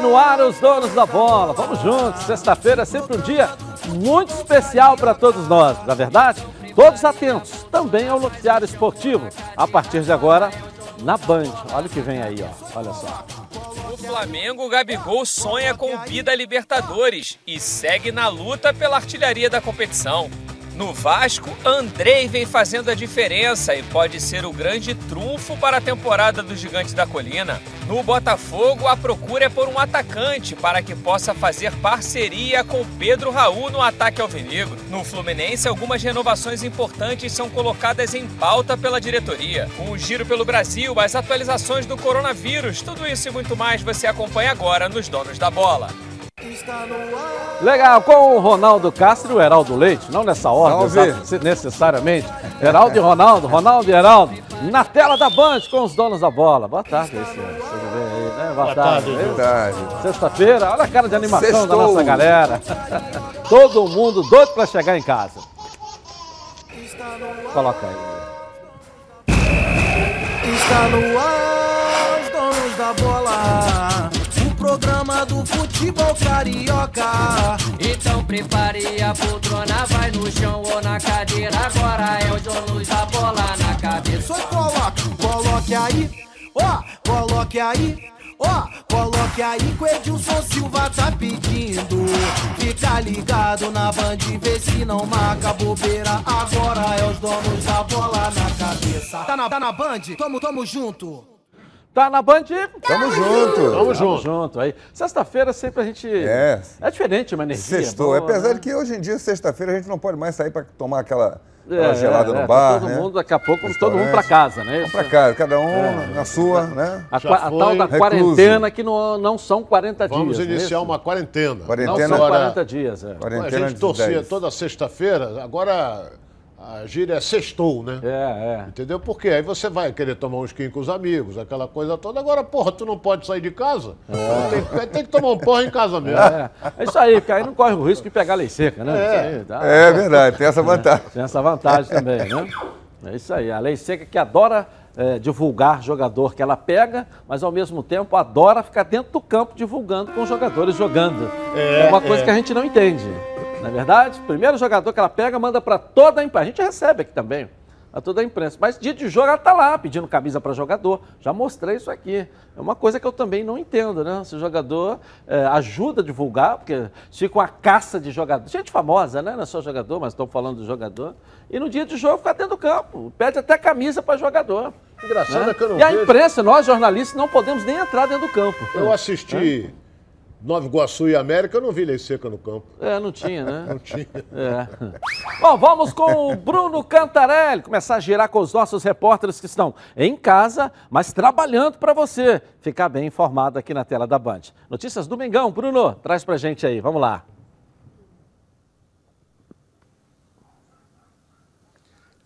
No ar os donos da bola. Vamos juntos. Sexta-feira é sempre um dia muito especial para todos nós, na é verdade? Todos atentos também ao noticiário esportivo. A partir de agora, na Band. Olha o que vem aí, ó. Olha só. O Flamengo, Gabigol sonha com o Bida Libertadores e segue na luta pela artilharia da competição. No Vasco, Andrei vem fazendo a diferença e pode ser o grande trunfo para a temporada dos Gigantes da Colina. No Botafogo, a procura é por um atacante para que possa fazer parceria com Pedro Raul no ataque alvinegro. No Fluminense, algumas renovações importantes são colocadas em pauta pela diretoria. Um giro pelo Brasil, as atualizações do coronavírus, tudo isso e muito mais você acompanha agora nos Donos da Bola. Legal, com o Ronaldo Castro e o Heraldo Leite, não nessa ordem necessariamente. Heraldo e Ronaldo, Ronaldo e Heraldo, na tela da Band com os donos da bola. Boa tarde, senhor. Tudo bem aí, né? Boa, Boa tarde. Tarde. Sexta-feira, olha a cara de animação Sextou. da nossa galera. Todo mundo doido para chegar em casa. Coloca aí. Está no ar, os donos da bola programa do futebol carioca. Então prepare a poltrona, vai no chão ou na cadeira. Agora é o John da bola na cabeça. Só coloque, coloque aí, ó, coloque aí. Ó, oh, coloque aí que o Edilson Silva tá pedindo. Fica ligado na band, vê se não marca bobeira. Agora é os donos da bola na cabeça. Tá na, tá na band? Tamo, tamo junto. Tá na Band? Tamo junto. Tamo junto. junto. Aí, sexta-feira sempre a gente. É. É diferente uma energia. Sextou. Boa, Apesar né? de que hoje em dia, sexta-feira, a gente não pode mais sair para tomar aquela, aquela é, gelada é, no bar. Tá todo né? mundo, daqui a pouco, todo mundo para casa, né? Vamos para casa, cada um é. na sua, né? A, a tal da recluso. quarentena que não, não são 40 Vamos dias. Vamos iniciar uma quarentena. Quarentena. Não são 40 dias, é. Quarentena a gente torcia toda sexta-feira, agora a gíria é sextou, né? É, é. Entendeu? Porque aí você vai querer tomar um skin com os amigos, aquela coisa toda. Agora, porra, tu não pode sair de casa? É. Tem, tem, que tomar um porra em casa mesmo. É. é isso aí, porque aí não corre o risco de pegar lei seca, né? É, aí, tá? é verdade, tem essa vantagem. tem essa vantagem também, né? É isso aí, a lei seca que adora é, divulgar jogador que ela pega, mas ao mesmo tempo adora ficar dentro do campo divulgando com os jogadores jogando. É, é uma coisa é. que a gente não entende. Não é verdade? Primeiro jogador que ela pega, manda para toda a imprensa. A gente recebe aqui também, a toda a imprensa. Mas dia de jogo ela está lá pedindo camisa para jogador. Já mostrei isso aqui. É uma coisa que eu também não entendo, né? Se o jogador é, ajuda a divulgar, porque fica uma caça de jogador. Gente famosa, né? Não é só jogador, mas estou falando do jogador. E no dia de jogo fica dentro do campo. Pede até camisa para jogador. Engraçado né? é que eu não E a imprensa, nós jornalistas, não podemos nem entrar dentro do campo. Eu assisti. É? Nova Iguaçu e América, eu não vi lei seca no campo. É, não tinha, né? não tinha. É. Bom, vamos com o Bruno Cantarelli, começar a girar com os nossos repórteres que estão em casa, mas trabalhando para você ficar bem informado aqui na tela da Band. Notícias do Mengão, Bruno, traz pra gente aí, vamos lá.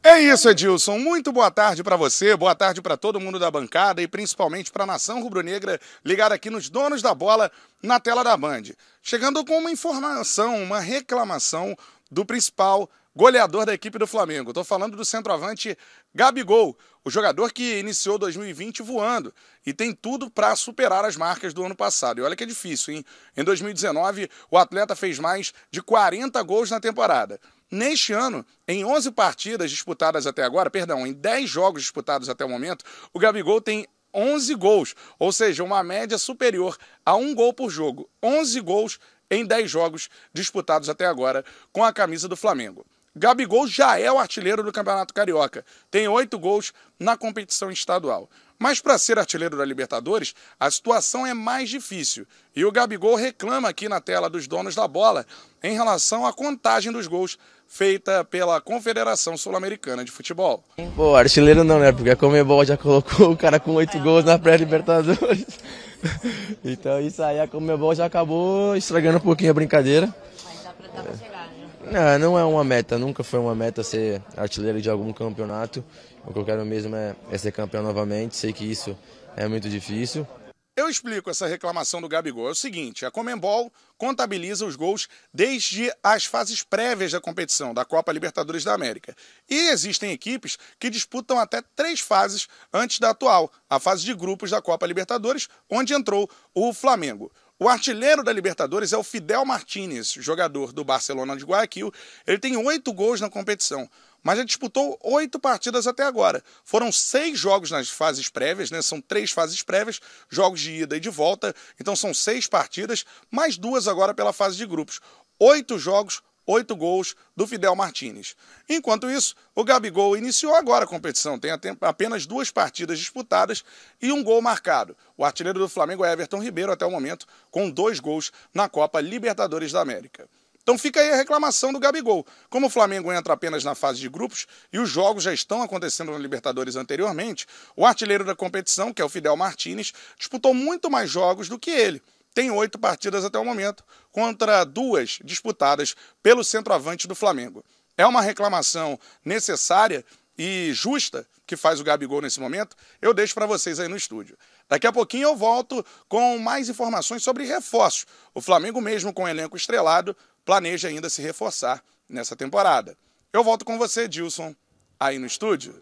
É isso, Edilson. Muito boa tarde para você, boa tarde para todo mundo da bancada e principalmente para a nação rubro-negra ligada aqui nos donos da bola na tela da Band. Chegando com uma informação, uma reclamação do principal goleador da equipe do Flamengo. Estou falando do centroavante Gabigol, o jogador que iniciou 2020 voando e tem tudo para superar as marcas do ano passado. E olha que é difícil, hein? Em 2019, o atleta fez mais de 40 gols na temporada. Neste ano, em 11 partidas disputadas até agora, perdão, em 10 jogos disputados até o momento, o Gabigol tem 11 gols, ou seja, uma média superior a um gol por jogo. 11 gols em 10 jogos disputados até agora com a camisa do Flamengo. Gabigol já é o artilheiro do Campeonato Carioca, tem 8 gols na competição estadual. Mas para ser artilheiro da Libertadores, a situação é mais difícil. E o Gabigol reclama aqui na tela dos donos da bola em relação à contagem dos gols feita pela Confederação Sul-Americana de Futebol. Pô, artilheiro não, né? Porque a Comebol já colocou o cara com oito gols na pré-Libertadores. então isso aí, a Comebol já acabou estragando um pouquinho a brincadeira. Mas dá pra, chegar, já. Não, não é uma meta, nunca foi uma meta ser artilheiro de algum campeonato. O que eu quero mesmo é, é ser campeão novamente. Sei que isso é muito difícil. Eu explico essa reclamação do Gabigol. É o seguinte: a Comembol contabiliza os gols desde as fases prévias da competição, da Copa Libertadores da América. E existem equipes que disputam até três fases antes da atual, a fase de grupos da Copa Libertadores, onde entrou o Flamengo. O artilheiro da Libertadores é o Fidel Martínez, jogador do Barcelona de Guayaquil. Ele tem oito gols na competição, mas já disputou oito partidas até agora. Foram seis jogos nas fases prévias, né? São três fases prévias, jogos de ida e de volta. Então são seis partidas, mais duas agora pela fase de grupos. Oito jogos, oito gols do Fidel Martínez. Enquanto isso, o Gabigol iniciou agora a competição, tem apenas duas partidas disputadas e um gol marcado. O artilheiro do Flamengo é Everton Ribeiro, até o momento, com dois gols na Copa Libertadores da América. Então fica aí a reclamação do Gabigol. Como o Flamengo entra apenas na fase de grupos e os jogos já estão acontecendo na Libertadores anteriormente, o artilheiro da competição, que é o Fidel Martínez, disputou muito mais jogos do que ele tem oito partidas até o momento, contra duas disputadas pelo centroavante do Flamengo. É uma reclamação necessária e justa que faz o Gabigol nesse momento, eu deixo para vocês aí no estúdio. Daqui a pouquinho eu volto com mais informações sobre reforços. O Flamengo, mesmo com o elenco estrelado, planeja ainda se reforçar nessa temporada. Eu volto com você, Dilson, aí no estúdio.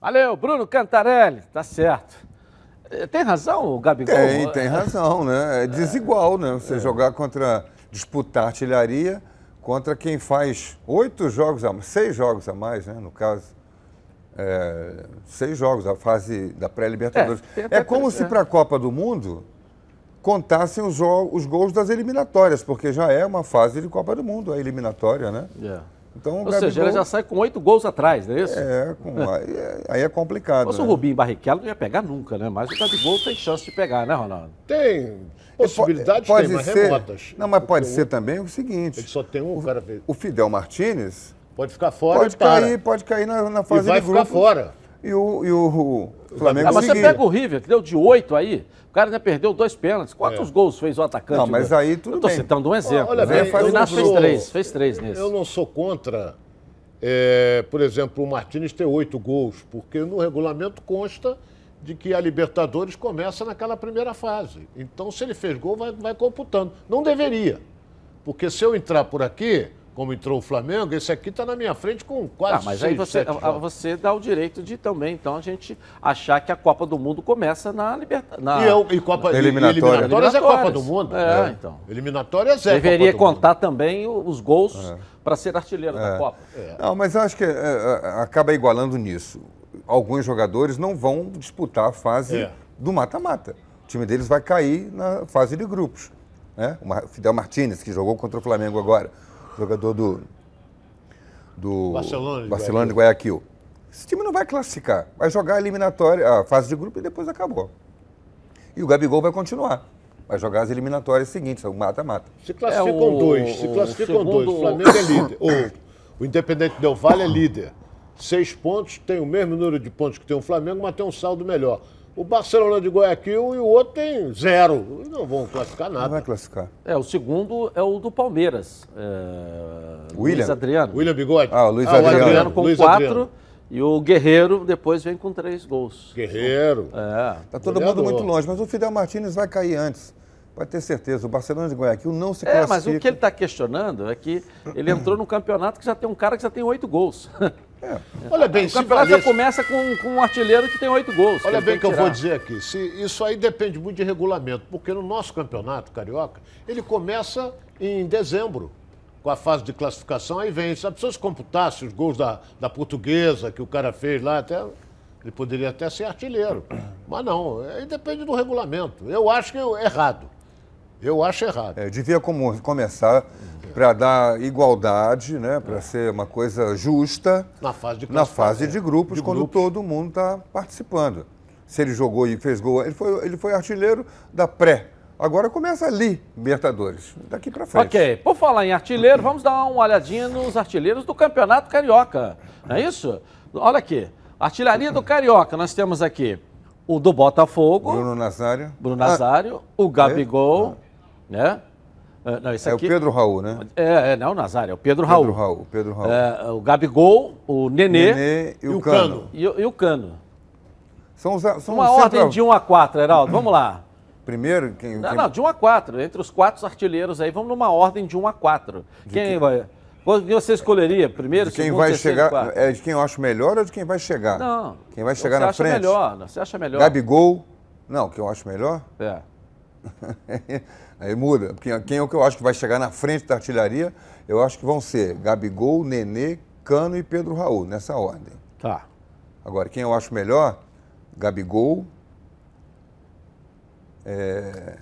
Valeu, Bruno Cantarelli, tá certo. Eh, tem razão o Gabigol? Tem, tem razão, né? É desigual, né? Você é. jogar contra, disputar artilharia contra quem faz oito jogos a mais, seis jogos a mais, né? No caso. É, seis jogos, a fase da pré-libertadores. É, é, como se para a Copa do Mundo contassem os, os gols das eliminatórias, porque já é uma fase de Copa do Mundo, a eliminatória, né? Yeah. Então, Ou Gabigol... seja, ele já sai com oito gols atrás, não é isso? É, com... aí, é, aí é complicado. Se né? o Rubinho Barrichello não ia pegar nunca, né? Mas o Gabigol tem chance de pegar, né, Ronaldo? Tem. Possibilidades pode tem, mas ser... remotas. Não, mas pode ser também o seguinte. Ele só tem um cara. O Fidel Martinez. Pode ficar fora pode cair, Pode cair na, na fase e vai de ficar fora. E o, e o, o Flamengo. Ah, mas você pega o River, que deu de oito aí cara já perdeu dois pênaltis. Quantos é. gols fez o atacante? Não, mas aí tudo Eu tô bem. citando um exemplo. Olha, bem, o Inácio fez três, fez três nesse. Eu não sou contra, é, por exemplo, o Martins ter oito gols, porque no regulamento consta de que a Libertadores começa naquela primeira fase. Então, se ele fez gol, vai, vai computando. Não deveria. Porque se eu entrar por aqui, como entrou o Flamengo, esse aqui está na minha frente com quase ah, mas seis, aí você, você dá o direito de também, então, a gente achar que a Copa do Mundo começa na Libertadores. E, e, Copa, eliminatória. eliminatórias é Copa do Mundo. É, é. então. Eliminatórias é Deveria contar mundo. também os gols é. para ser artilheiro da é. Copa. É. Não, mas eu acho que é, acaba igualando nisso. Alguns jogadores não vão disputar a fase do mata-mata. O time deles vai cair na fase de grupos. Né? O Fidel Martínez, que jogou contra o Flamengo agora jogador do, do Barcelona, de, Barcelona de Guayaquil. Esse time não vai classificar, vai jogar a eliminatória, a fase de grupo e depois acabou. E o Gabigol vai continuar. Vai jogar as eliminatórias seguintes, o mata-mata. Se classificam é o, dois, se classificam segundo... dois. O Flamengo é líder. O, o Independente Del Valle é líder. Seis pontos, tem o mesmo número de pontos que tem o Flamengo, mas tem um saldo melhor. O Barcelona de Guayaquil e o outro tem zero. Não vão classificar nada. Não vai classificar. É, o segundo é o do Palmeiras. É... William. Luiz Adriano. William Bigode. Ah, o Luiz ah, Adriano. O Adriano com Luiz quatro. Adriano. E o Guerreiro depois vem com três gols. Guerreiro. É. Tá todo mundo muito longe, mas o Fidel Martins vai cair antes. Pode ter certeza, o Barcelona de Guayaquil não se classifica. É, mas o que ele está questionando é que ele entrou no campeonato que já tem um cara que já tem oito gols. É. Olha bem, o campeonato já começa com, com, um artilheiro que tem oito gols. Olha bem o que eu vou dizer aqui. Se, isso aí depende muito de regulamento, porque no nosso campeonato carioca, ele começa em dezembro, com a fase de classificação, aí vem. Se a pessoa se computasse os gols da, da portuguesa que o cara fez lá, até, ele poderia até ser artilheiro. Mas não, aí depende do regulamento. Eu acho que é errado. Eu acho errado. É, devia como, começar para dar igualdade, né, para ser uma coisa justa na fase de, na fase de grupos, de quando grupos. todo mundo está participando. Se ele jogou e fez gol, ele foi, ele foi artilheiro da pré. Agora começa ali, Libertadores, daqui para frente. Ok, por falar em artilheiro, vamos dar uma olhadinha nos artilheiros do Campeonato Carioca, não é isso? Olha aqui, artilharia do Carioca, nós temos aqui o do Botafogo. Bruno Nazário. Bruno Nazário, ah, o Gabigol, é? né? É, não, esse aqui, é o Pedro Raul, né? É, é não o Nazário, é o Pedro Raul. Pedro Raul, Pedro Raul. É, o Gabigol, o Nenê, Nenê e, o, Cano. E, e, o Cano. São, são Uma ordem de 1 a 4, Heraldo, vamos lá. Primeiro, quem, Não, não, de 1 a 4. Entre os quatro artilheiros aí, vamos numa ordem de 1 a 4. De quem que... vai... Quem você escolheria? Primeiro, de quem segundo, vai chegar É de quem eu acho melhor ou de quem vai chegar? Não. Quem vai chegar na frente? Você acha melhor, você acha melhor. Gabigol, não, quem eu acho melhor? É. Aí muda. Quem, quem é o que eu acho que vai chegar na frente da artilharia? Eu acho que vão ser Gabigol, Nenê, Cano e Pedro Raul, nessa ordem. Tá. Agora, quem eu acho melhor? Gabigol. É,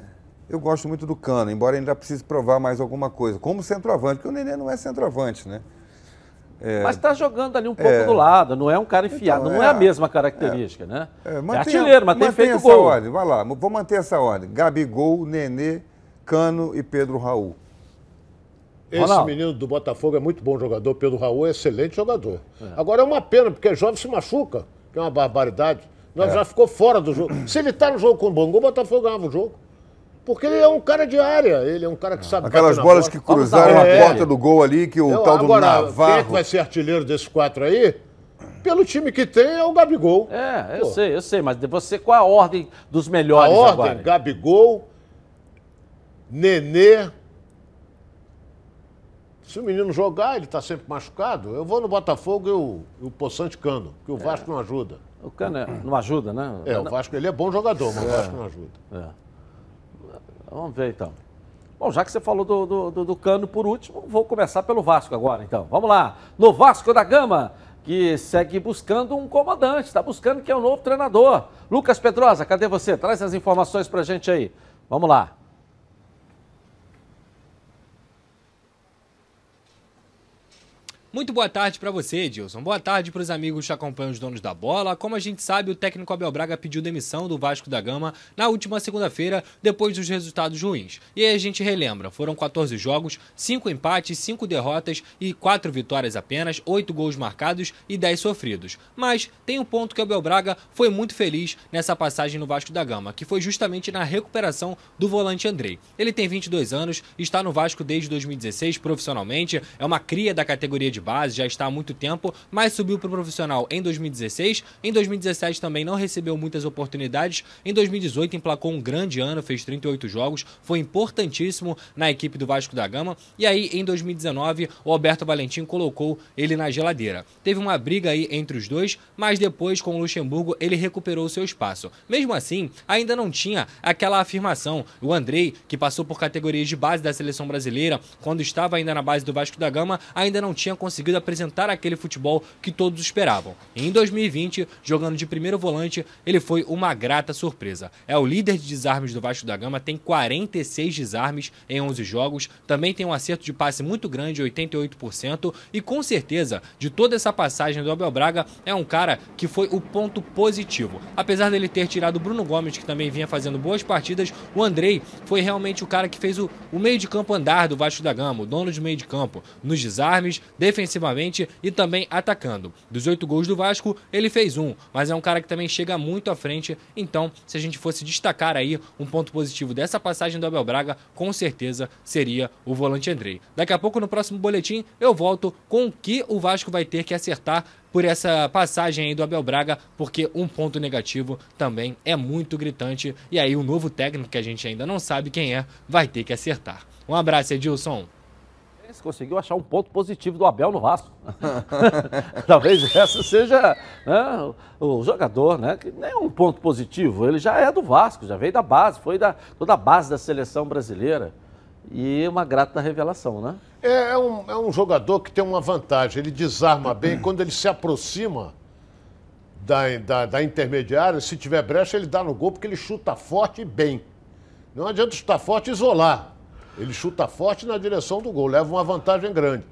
Eu gosto muito do Cano, embora ainda precise provar mais alguma coisa. Como centroavante, porque o Nenê não é centroavante, né? Mas está jogando ali um pouco É. do lado, não é um cara enfiado, Então, não é, é a mesma característica, né? É, É, mantenha- artilheiro, mas tem mantenha feito essa gol. ordem, vai lá, vou manter essa ordem. Gabigol, Nenê, Cano e Pedro Raul. Esse Ronaldo. menino do Botafogo é muito bom jogador, Pedro Raul é excelente jogador. Agora é uma pena, porque é jovem se machuca, que é uma barbaridade. Nós É. já ficou fora do jogo. Se ele tá no jogo com o Bangu, o Botafogo ganhava o jogo. Porque ele é um cara de área, ele é um cara que sabe Aquelas bolas bola. que cruzaram a porta do gol ali, que o Eu- tal do agora, quem é Navarro... que vai ser artilheiro desses quatro aí? Pelo time que tem é o Gabigol. É, eu Pô. sei, eu sei, mas de você, qual a ordem dos A melhores ordem, agora? Gabigol, Nenê. Se o menino jogar, ele tá sempre machucado, eu vou no Botafogo e o, e o Poçante Cano, que o Vasco não ajuda. O Cano é- não ajuda, né? É, o Vasco ele é bom jogador, mas o Vasco não ajuda. É. Vamos ver então. Bom, já que você falou do, do, do- do Cano por último, vou começar pelo Vasco agora, então. Vamos lá. No Vasco da Gama, que segue buscando um comandante, está buscando quem é o novo treinador. Lucas Pedrosa, cadê você? Traz as informações pra gente aí. Vamos lá. Muito boa tarde para você, Edilson. Boa tarde para os amigos que acompanham os donos da bola. Como a gente sabe, o técnico Abel Braga pediu demissão do Vasco da Gama na última segunda-feira, depois dos resultados ruins. E aí a gente relembra: foram 14 jogos, 5 empates, 5 derrotas e 4 vitórias apenas, 8 gols marcados e 10 sofridos. Mas tem um ponto que o Abel Braga foi muito feliz nessa passagem no Vasco da Gama, que foi justamente na recuperação do volante Andrei. Ele tem 22 anos, está no Vasco desde 2016 profissionalmente, é uma cria da categoria de base, já está há muito tempo, mas subiu para o profissional em 2016. Em 2017 também não recebeu muitas oportunidades. Em 2018 emplacou um grande ano, fez 38 jogos, foi importantíssimo na equipe do Vasco da Gama. E aí em 2019 o Alberto Valentim colocou ele na geladeira. Teve uma briga aí entre os dois, mas depois com o Luxemburgo ele recuperou seu espaço. Mesmo assim, ainda não tinha aquela afirmação. O Andrei, que passou por categorias de base da seleção brasileira, quando estava ainda na base do Vasco da Gama, ainda não tinha conseguido apresentar aquele futebol que todos esperavam. E em 2020, jogando de primeiro volante, ele foi uma grata surpresa. É o líder de desarmes do Vasco da Gama, tem 46 desarmes em 11 jogos, também tem um acerto de passe muito grande, 88%, e com certeza, de toda essa passagem do Abel Braga, é um cara que foi o ponto positivo. Apesar dele ter tirado o Bruno Gomes, que também vinha fazendo boas partidas, o Andrei foi realmente o cara que fez o, o meio de campo andar do Vasco da Gama, o dono de meio de campo, nos desarmes, defensivamente e também atacando. Dos oito gols do Vasco, ele fez um, mas é um cara que também chega muito à frente. Então, se a gente fosse destacar aí um ponto positivo dessa passagem do Abel Braga, com certeza seria o volante Andrei. Daqui a pouco, no próximo boletim, eu volto com o que o Vasco vai ter que acertar por essa passagem aí do Abel Braga, porque um ponto negativo também é muito gritante. E aí, o novo técnico, que a gente ainda não sabe quem é, vai ter que acertar. Um abraço, Edilson. Você conseguiu achar um ponto positivo do Abel no Vasco. Talvez essa seja né, o, o jogador, né? Que nem é um ponto positivo. Ele já é do Vasco, já veio da base, foi da, toda a base da seleção brasileira. E uma grata revelação, né? É, é um, é um jogador que tem uma vantagem, ele desarma bem quando ele se aproxima da, da, da intermediária, se tiver brecha, ele dá no gol porque ele chuta forte e bem. Não adianta chutar forte e isolar. Ele chuta forte na direção do gol, leva uma vantagem grande.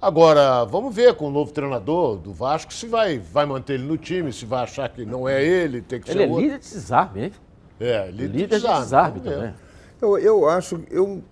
Agora, vamos ver com o novo treinador do Vasco se vai, vai manter ele no time, se vai achar que não é ele, tem que Ele ser é outro. líder de desarme, hein? É, líder, Líder de desarme, desarme vamos ver. também. Eu, eu acho, eu,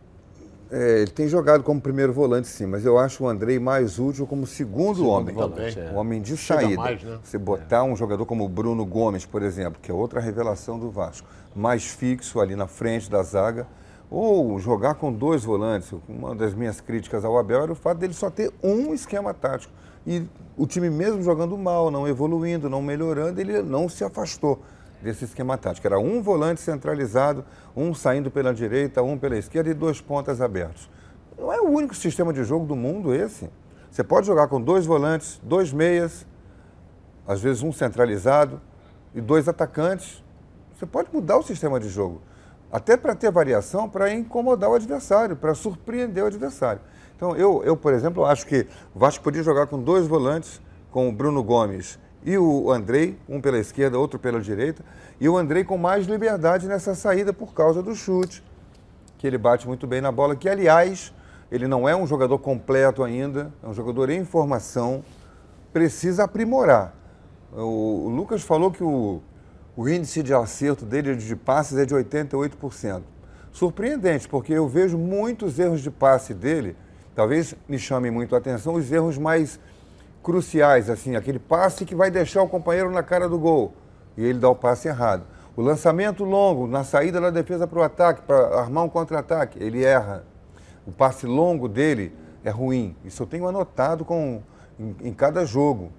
é, ele tem jogado como primeiro volante, sim, mas eu acho o Andrei mais útil como segundo, homem. volante, Um homem de saída. mais, né? Você botar um jogador como o Bruno Gomes, por exemplo, que é outra revelação do Vasco, mais fixo ali na frente da zaga, ou jogar com dois volantes. Uma das minhas críticas ao Abel era o fato dele só ter um esquema tático. E o time mesmo jogando mal, não evoluindo, não melhorando, ele não se afastou desse esquema tático. Era um volante centralizado, um saindo pela direita, um pela esquerda e dois pontas abertos. Não é o único sistema de jogo do mundo esse. Você pode jogar com dois volantes, dois meias, às vezes um centralizado e dois atacantes. Você pode mudar o sistema de jogo. Até para ter variação, para incomodar o adversário, para surpreender o adversário. Então, eu, eu, por exemplo, acho que o Vasco podia jogar com dois volantes, com o Bruno Gomes e o Andrei, um pela esquerda, outro pela direita, e o Andrei com mais liberdade nessa saída por causa do chute, que ele bate muito bem na bola, que, aliás, ele não é um jogador completo ainda, é um jogador em formação, precisa aprimorar. O, o Lucas falou que o, o índice de acerto dele de passes é de 88%. Surpreendente, porque eu vejo muitos erros de passe dele, talvez me chamem muito a atenção, os erros mais cruciais, assim, aquele passe que vai deixar o companheiro na cara do gol e ele dá o passe errado. O lançamento longo, na saída da defesa para o ataque, para armar um contra-ataque, ele erra. O passe longo dele é ruim. Isso eu tenho anotado com, em, em cada jogo.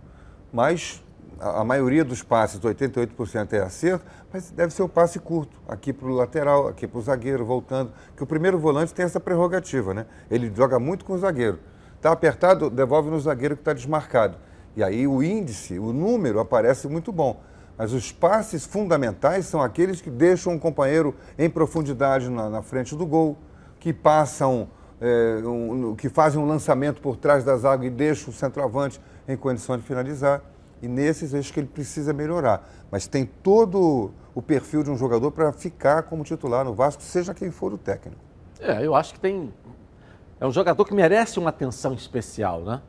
Mas a, maioria dos passes, 88% é acerto, mas deve ser o passe curto, aqui para o lateral, aqui para o zagueiro, voltando. Que o primeiro volante tem essa prerrogativa, né? Ele joga muito com o zagueiro. Está apertado, devolve no zagueiro que está desmarcado. E aí o índice, o número aparece muito bom. Mas os passes fundamentais são aqueles que deixam o companheiro em profundidade na, na frente do gol, que passam, é, um, que fazem um lançamento por trás da zaga e deixam o centroavante em condição de finalizar. E nesses acho que ele precisa melhorar. Mas tem todo o perfil de um jogador para ficar como titular no Vasco, seja quem for o técnico. É, eu acho que tem. É um jogador que merece uma atenção especial, né?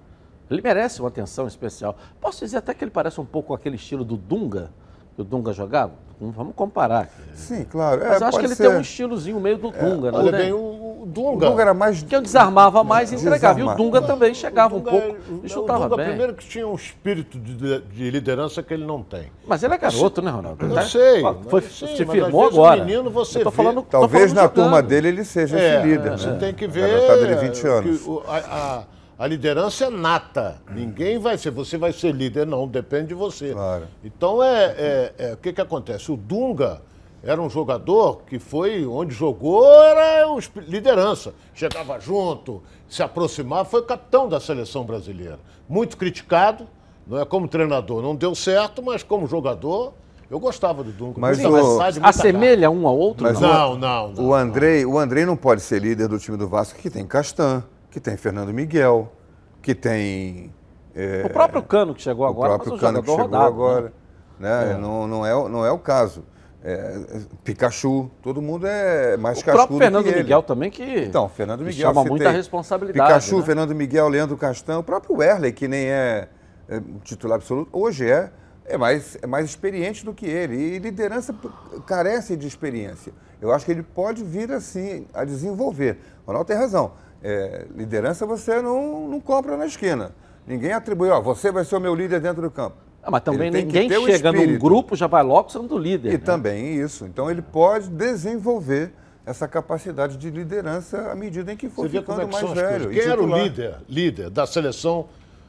Ele merece uma atenção especial. Posso dizer até que ele parece um pouco aquele estilo do Dunga, que o Dunga jogava? Vamos comparar. Sim, claro. Mas é, eu acho que ele ser. tem um estilozinho meio do Dunga, não Olha tem? bem, o, o O Dunga. Dunga era mais. Que eu desarmava mais e entregava. E o. Dunga também chegava um Dunga pouco é- e o chutava Dunga, bem. primeiro que tinha um espírito de, de liderança que ele não tem. Mas ele é garoto, né, Ronaldo? Eu Tá? sei, Foi, sim, se mas firmou às vezes o agora. menino você eu tô vê- falando, tô Talvez falando na turma dele ele seja É, esse líder. Você né? tem que A ver. garotado dele 20 que anos. o- a, a- a liderança é nata. Ninguém vai ser. Você vai ser líder, não, depende de você. Claro. Então é, é- é- o que, que acontece? O Dunga era um jogador que foi onde jogou, era o esp- liderança. Chegava junto, se aproximava, foi capitão da seleção brasileira. Muito criticado, não é como treinador, não deu certo, mas como jogador, eu gostava do Dunga. Mas o- muita Assemelha um ao outro? Mas não? Não, não, não. O Andrei, o Andrei não pode ser líder do time do Vasco, que tem Castan, que tem Fernando Miguel, que tem. é, O próprio Cano que chegou o agora, próprio mas um Cano que chegou rodado. agora. né? Né? Não, não, é, o- não é o caso. É, Pikachu, todo mundo é mais O cascudo próprio Fernando. Miguel também que, Então, Fernando Miguel. chama muita responsabilidade. Pikachu, né? Fernando Miguel, Leandro Castan, o próprio Werley, que nem é, é titular absoluto, hoje é, é mais, é mais experiente do que ele. E liderança carece de experiência. Eu acho que ele pode vir assim a desenvolver. O Ronaldo tem razão. É, liderança você não, não compra na esquina. Ninguém atribui, ó, você vai ser o meu líder dentro do campo. Ah, mas também tem ninguém o chega num grupo já vai logo sendo líder. E né? também isso. Então ele pode desenvolver essa capacidade de liderança à medida em que for Você ficando como é que mais velho. Quem era o líder, líder da seleção,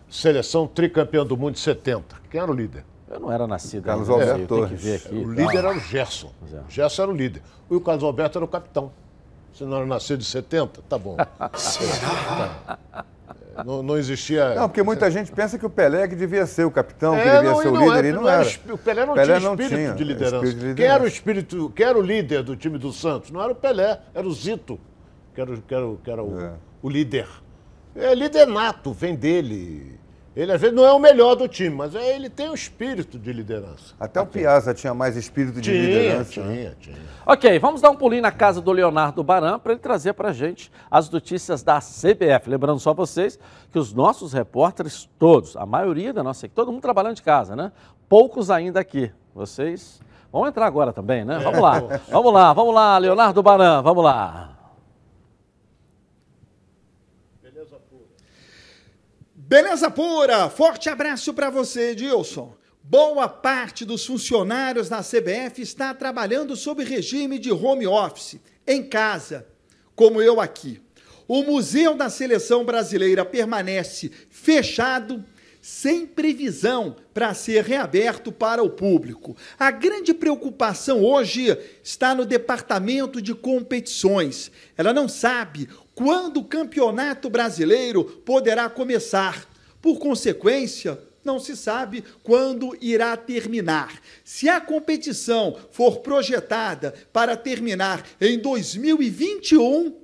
seleção tricampeã do mundo de 70? Quem era o líder? Eu não era nascido Carlos ainda, Alberto sei, eu tenho que ver aqui. O tal. líder era o Gerson. é. Gerson era o líder. E o Carlos Alberto era o capitão. Você não era nascido de 70? Tá bom. Será? Não, não existia. Não, porque muita gente pensa que o Pelé que devia ser o capitão, que É, devia não, ser o líder, é, e não, não era era. O Pelé não Pelé tinha espírito, tinha de liderança. espírito de Quem era o liderança. espírito, quem era o líder do time do Santos? Não era o Pelé, era o Zito, que era, que era, o- que era o, É. o líder. É líder nato, vem dele. Ele às vezes não é o melhor do time, mas é- ele tem o espírito de liderança. Até o Piazza tinha mais espírito de Tinha, liderança. né? tinha, tinha. Ok, vamos dar um pulinho na casa do Leonardo Baran para ele trazer para a gente as notícias da CBF. Lembrando só vocês que os nossos repórteres, todos, a maioria da nossa equipe, todo mundo trabalhando de casa, né? Poucos ainda aqui. Vocês vão entrar agora também, né? Vamos lá, vamos lá, vamos lá, Leonardo Baran, vamos lá. Beleza pura! Forte abraço para você, Edilson. Boa parte dos funcionários da CBF está trabalhando sob regime de home office, em casa, como eu aqui. O Museu da Seleção Brasileira permanece fechado, sem previsão para ser reaberto para o público. A grande preocupação hoje está no departamento de competições. Ela não sabe quando o Campeonato Brasileiro poderá começar. Por consequência, não se sabe quando irá terminar. Se a competição for projetada para terminar em 2021,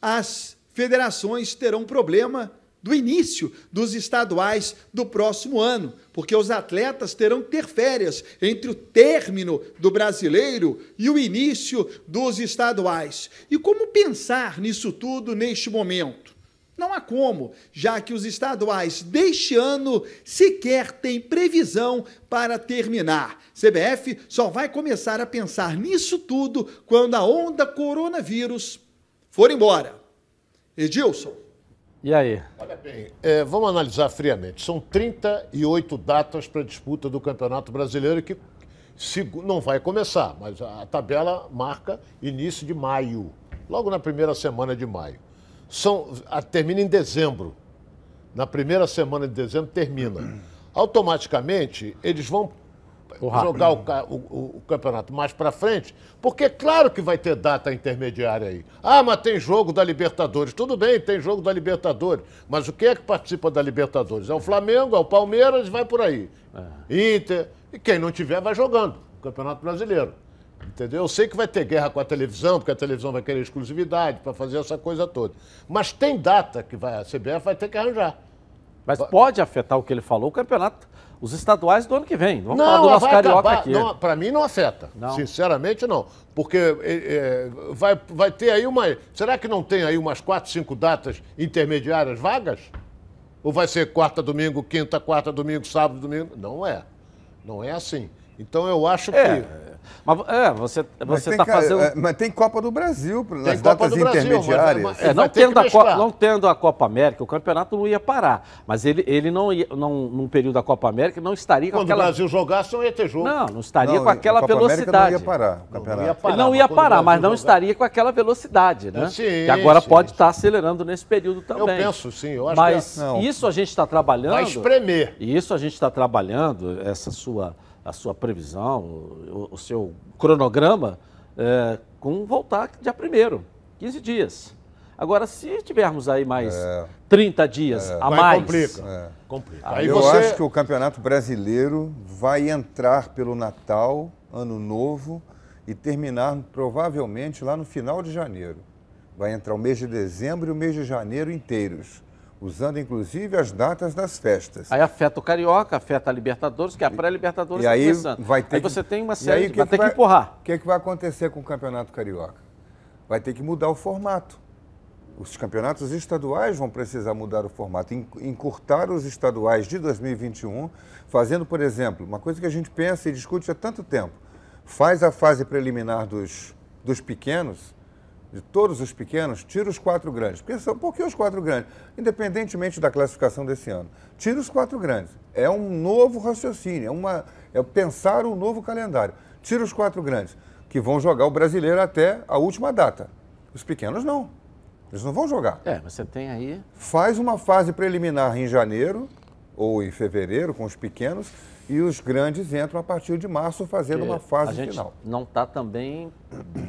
as federações terão problema do início dos estaduais do próximo ano, porque os atletas terão que ter férias entre o término do brasileiro e o início dos estaduais. E como pensar nisso tudo neste momento? Não há como, já que os estaduais deste ano sequer têm previsão para terminar. CBF só vai começar a pensar nisso tudo quando a onda coronavírus for embora. Edilson. E aí? Olha bem, é, vamos analisar friamente. São 38 datas para disputa do Campeonato Brasileiro que não vai começar, mas a tabela marca início de maio, logo na primeira semana de maio. São, a, termina em dezembro. Na primeira semana de dezembro termina. Automaticamente, eles vão jogar o, o, o, campeonato mais para frente, porque é claro que vai ter data intermediária aí. Ah, mas tem jogo da Libertadores. Tudo bem, tem jogo da Libertadores. Mas o que é que participa da Libertadores? É o Flamengo, é o Palmeiras e vai por aí. É. Inter. E quem não tiver vai jogando o Campeonato Brasileiro. Entendeu? Eu sei que vai ter guerra com a televisão, porque a televisão vai querer exclusividade para fazer essa coisa toda. Mas tem data que vai, a CBF vai ter que arranjar. Mas pode afetar o que ele falou, o campeonato os estaduais do ano que vem. Vamos não, falar do nosso carioca acabar, aqui. Para mim não afeta. Não. Sinceramente, não. Porque é, é, vai, vai ter aí uma. Será que não tem aí umas quatro, cinco datas intermediárias vagas? Ou vai ser quarta, domingo, quinta, quarta, domingo, sábado, domingo? Não é. Não é assim. Então eu acho é. que. Mas é, você está fazendo. É, mas tem Copa do Brasil nas datas do Brasil, intermediárias. Mas, mas, é, não, tendo a Copa, não tendo a Copa América, o campeonato não ia parar. Mas ele, ele não ia, não, num período da Copa América, não estaria com Quando aquela. Quando o Brasil jogasse, não ia ter jogo. Não, não estaria não, com aquela Copa velocidade. América não ia parar o campeonato. Não ia parar, ele não ia parar, mas não estaria com aquela velocidade, né? Sim, que agora sim, pode sim. estar acelerando nesse período também. Eu penso, sim. Eu acho mas que é... isso a gente está trabalhando. Vai espremer. Isso a gente está trabalhando, essa sua a sua previsão, o, o seu cronograma, é, com voltar dia primeiro, 15 dias. Agora, se tivermos aí mais é, 30 dias é, a mais. Complica. É. complica. Aí Eu você... acho que o Campeonato Brasileiro vai entrar pelo Natal, Ano Novo, e terminar provavelmente lá no final de janeiro. Vai entrar o mês de dezembro e o mês de janeiro inteiros usando inclusive as datas das festas. Aí afeta o Carioca, afeta a Libertadores, que é a pré-Libertadores e aí vai ter aí que... você tem uma série, aí, de... vai ter que, vai... empurrar. O que, é que vai acontecer com o Campeonato Carioca? Vai ter que mudar o formato. Os campeonatos estaduais vão precisar mudar o formato, encurtar os estaduais de 2021, fazendo, por exemplo, uma coisa que a gente pensa e discute há tanto tempo. Faz a fase preliminar dos, dos pequenos, de todos os pequenos, tira os quatro grandes. Porque são, por que os quatro grandes? Independentemente da classificação desse ano. Tira os quatro grandes. É um novo raciocínio, é, uma, é pensar um novo calendário. Tira os quatro grandes, que vão jogar o brasileiro até a última data. Os pequenos não. Eles não vão jogar. É, você tem aí. Faz uma fase preliminar em janeiro ou em fevereiro com os pequenos e os grandes entram a partir de março fazendo uma fase a gente final. Não está também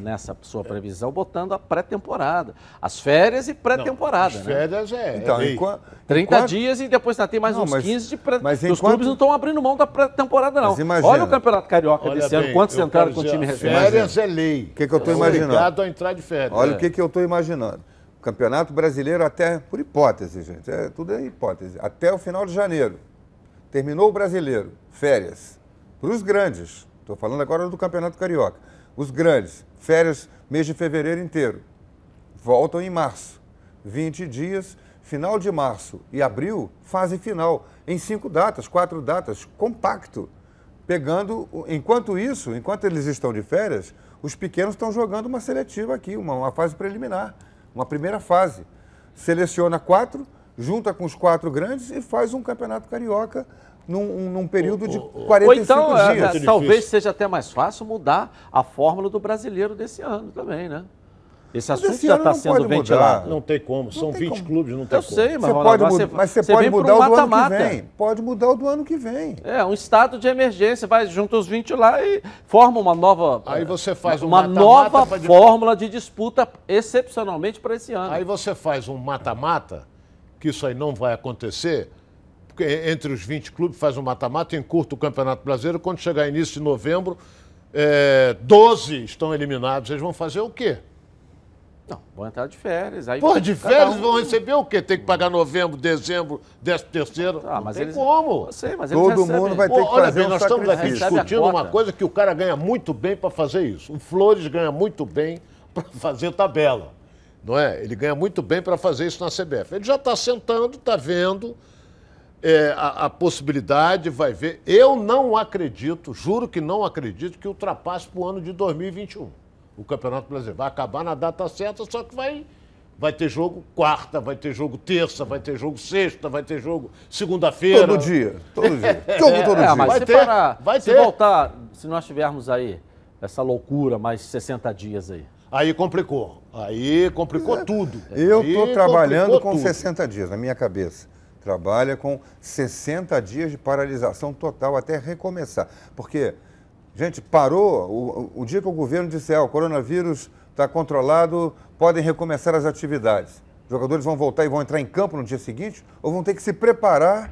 nessa sua previsão botando a pré-temporada, as férias e pré-temporada. As né? férias é. Então, é enquanto, 30 enquanto... dias e depois ainda tem mais não, uns mas, 15 de pré mas enquanto... Os clubes não estão abrindo mão da pré-temporada, não. Imagina, Olha o Campeonato Carioca desse bem, ano, quantos entraram com o time reserva? Férias é lei. O que, que eu estou imaginando? Obrigado a entrar de férias. Olha é. o que, que eu estou imaginando. Campeonato Brasileiro até, por hipótese, gente, é, tudo é hipótese, até o final de janeiro. Terminou o Brasileiro, férias para os grandes, estou falando agora do Campeonato Carioca. Os grandes, férias mês de fevereiro inteiro. Voltam em março. 20 dias, final de março e abril, fase final. Em cinco datas, quatro datas, compacto. Pegando, enquanto isso, enquanto eles estão de férias, os pequenos estão jogando uma seletiva aqui, uma, uma fase preliminar, uma primeira fase. Seleciona quatro, junta com os quatro grandes e faz um campeonato carioca num, num período de 45 Ou então, é, dias. É, talvez seja até mais fácil mudar a fórmula do brasileiro desse ano também, né? Esse assunto já está sendo ventilado. Mudar. Não tem como, são tem 20 como. clubes, não tem Eu como. sei, mas, você pode mudar, você, mas você, você pode mudar um o do ano que vem. Pode mudar o do ano que vem. É, um estado de emergência, vai junto os 20 lá e forma uma nova. Aí você faz um uma mata -mata nova fórmula de disputa excepcionalmente para esse ano. Aí você faz um mata-mata, que isso aí não vai acontecer entre os 20 clubes, faz um mata-mata, encurta o Campeonato Brasileiro. Quando chegar início de novembro, é, 12 estão eliminados. Eles vão fazer o quê? Não, vão entrar de férias. Aí Pô, de férias um- vão receber o quê? Tem que pagar novembro, dezembro, décimo terceiro? Ah, Não mas tem eles- como. Sei, mas eles Todo recebem- mundo vai ter Pô, que olha fazer bem, um nós estamos aqui discutindo uma coisa que o cara ganha muito bem para fazer isso. O Flores ganha muito bem para fazer tabela. Não é? Ele ganha muito bem para fazer isso na CBF. Ele já está sentando, está vendo é, a, a possibilidade, vai ver. Eu não acredito, juro que não acredito, que ultrapasse para o ano de 2021 o Campeonato Brasileiro. Vai acabar na data certa, só que vai, vai ter jogo quarta, vai ter jogo terça, vai ter jogo sexta, vai ter jogo segunda-feira. Todo dia, todo dia. Jogo todo É, dia. mas Vai se ter, parar, vai se ter. voltar, se nós tivermos aí essa loucura, mais 60 dias aí. Aí complicou. Aí complicou tudo. Eu estou trabalhando com tudo. 60 dias, na minha cabeça. Trabalha com 60 dias de paralisação total até recomeçar. Porque, gente, parou. O, o dia que o governo disser, ah, o coronavírus está controlado, podem recomeçar as atividades. Os jogadores vão voltar e vão entrar em campo no dia seguinte ou vão ter que se preparar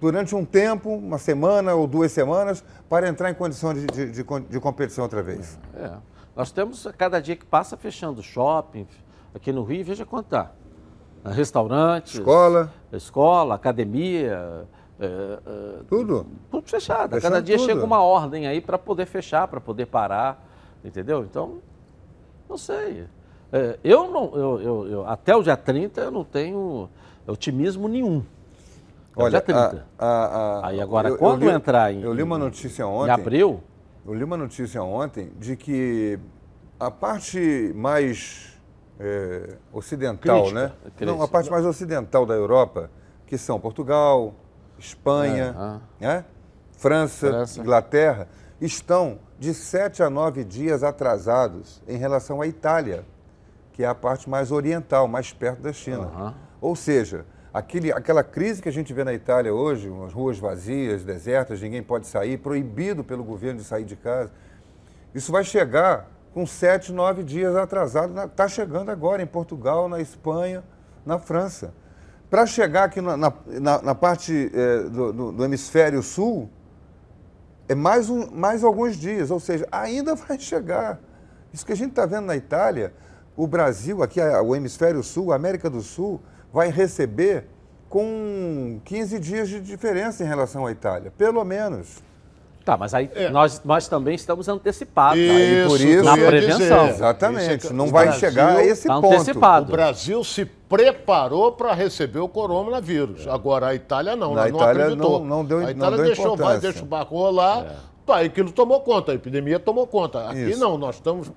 durante um tempo, uma semana ou duas semanas, para entrar em condição de, de- de de competição outra vez. É. Nós temos, a cada dia que passa, fechando shopping, aqui no Rio, veja quanto tá. Restaurantes, Escola, escola, academia, é, é, tudo. tudo fechado. Fechando cada dia tudo. chega uma ordem aí para poder fechar, para poder parar, entendeu? Então, não sei. É, eu não, eu, eu- eu- até o dia 30 eu não tenho otimismo nenhum. Até o dia 30. a- a- a- Aí agora, eu- quando li- entrar em, Eu li uma notícia em ontem. abril, Eu li uma notícia ontem de que a parte mais é, ocidental, Crítica. né? Crítica. Não, a parte mais ocidental da Europa, que são Portugal, Espanha, ah. né? França, França. Inglaterra, estão de 7 a 9 dias atrasados em relação à Itália, que é a parte mais oriental, mais perto da China. Aham. Ou seja, aquele, aquela crise que a gente vê na Itália hoje, as ruas vazias, desertas, ninguém pode sair, proibido pelo governo de sair de casa, isso vai chegar com sete, nove dias atrasado. Está chegando agora em Portugal, na Espanha, na França. Para chegar aqui na, na- na- parte eh, do, do- do hemisfério sul, é mais, um, mais alguns dias, ou seja, ainda vai chegar. Isso que a gente está vendo na Itália, o Brasil, aqui a- o hemisfério sul, a América do Sul, vai receber com 15 dias de diferença em relação à Itália, pelo menos. Tá, mas aí nós, nós também estamos antecipados. Isso, aí, por isso- na prevenção. dizer. Exatamente, Isso é não vai Brasil- chegar a esse tá ponto. antecipado. O Brasil se preparou para receber o coronavírus. Agora a Itália não, Na ela não Itália acreditou. não- não deu- a não Itália deu deixou, vai, deixa o barco rolar. Pá, aquilo tomou conta, a epidemia tomou conta. Aqui Isso. não, nós estamos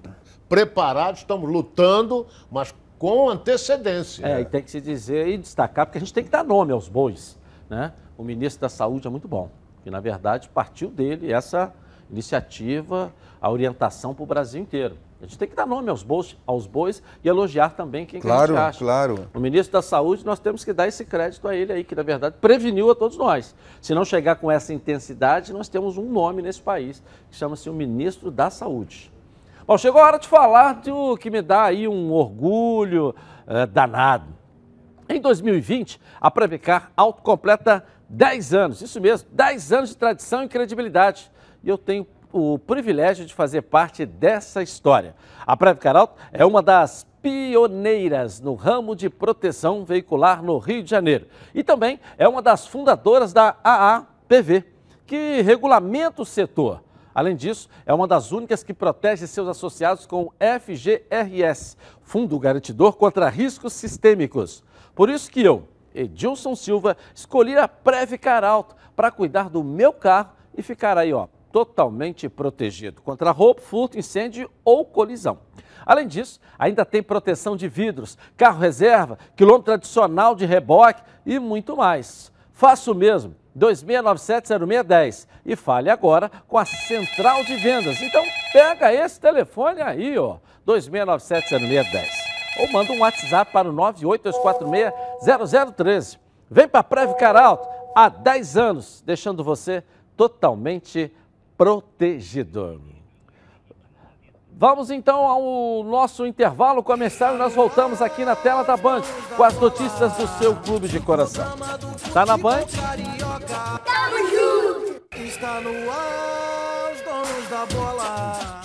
preparados, estamos lutando, mas com antecedência. É, e tem que se dizer e destacar, porque a gente tem que dar nome aos bois. Né? O ministro da Saúde é muito bom, que na verdade partiu dele essa iniciativa, a orientação para o Brasil inteiro. A gente tem que dar nome aos bois, aos bois e elogiar também quem que a Claro, acha. claro. O ministro da Saúde, nós temos que dar esse crédito a ele aí, que na verdade preveniu a todos nós. Se não chegar com essa intensidade, nós temos um nome nesse país, que chama-se o ministro da Saúde. Bom, chegou a hora de falar do que me dá aí um orgulho eh, danado. Em 2020, a Previcar Auto completa 10 anos, isso mesmo, 10 anos de tradição e credibilidade. E eu tenho o privilégio de fazer parte dessa história. A Previcar Auto é uma das pioneiras no ramo de proteção veicular no Rio de Janeiro. E também é uma das fundadoras da AAPV, que regulamenta o setor. Além disso, é uma das únicas que protege seus associados com o FGRS, Fundo Garantidor contra Riscos Sistêmicos. Por isso que eu, Edilson Silva, escolhi a Previcar Alto para cuidar do meu carro e ficar aí, ó, totalmente protegido contra roubo, furto, incêndio ou colisão. Além disso, ainda tem proteção de vidros, carro reserva, quilômetro adicional de reboque e muito mais. Faça o mesmo. 2697-0610 e fale agora com a Central de Vendas. Então pega esse telefone aí, ó, 2697-0610 ou manda um WhatsApp para o 98246-0013. Vem para a Previcar Alto há 10 anos, deixando você totalmente protegido. Vamos então ao nosso intervalo comercial e nós voltamos aqui na tela da Band com as notícias do seu clube de coração. Tá na Band? Tamo junto! Está no ar, os donos da bola.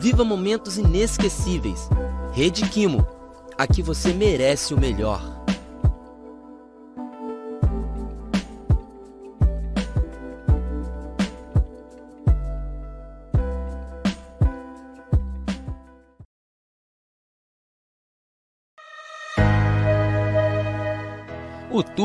Viva momentos inesquecíveis. Rede Quimo. Aqui você merece o melhor.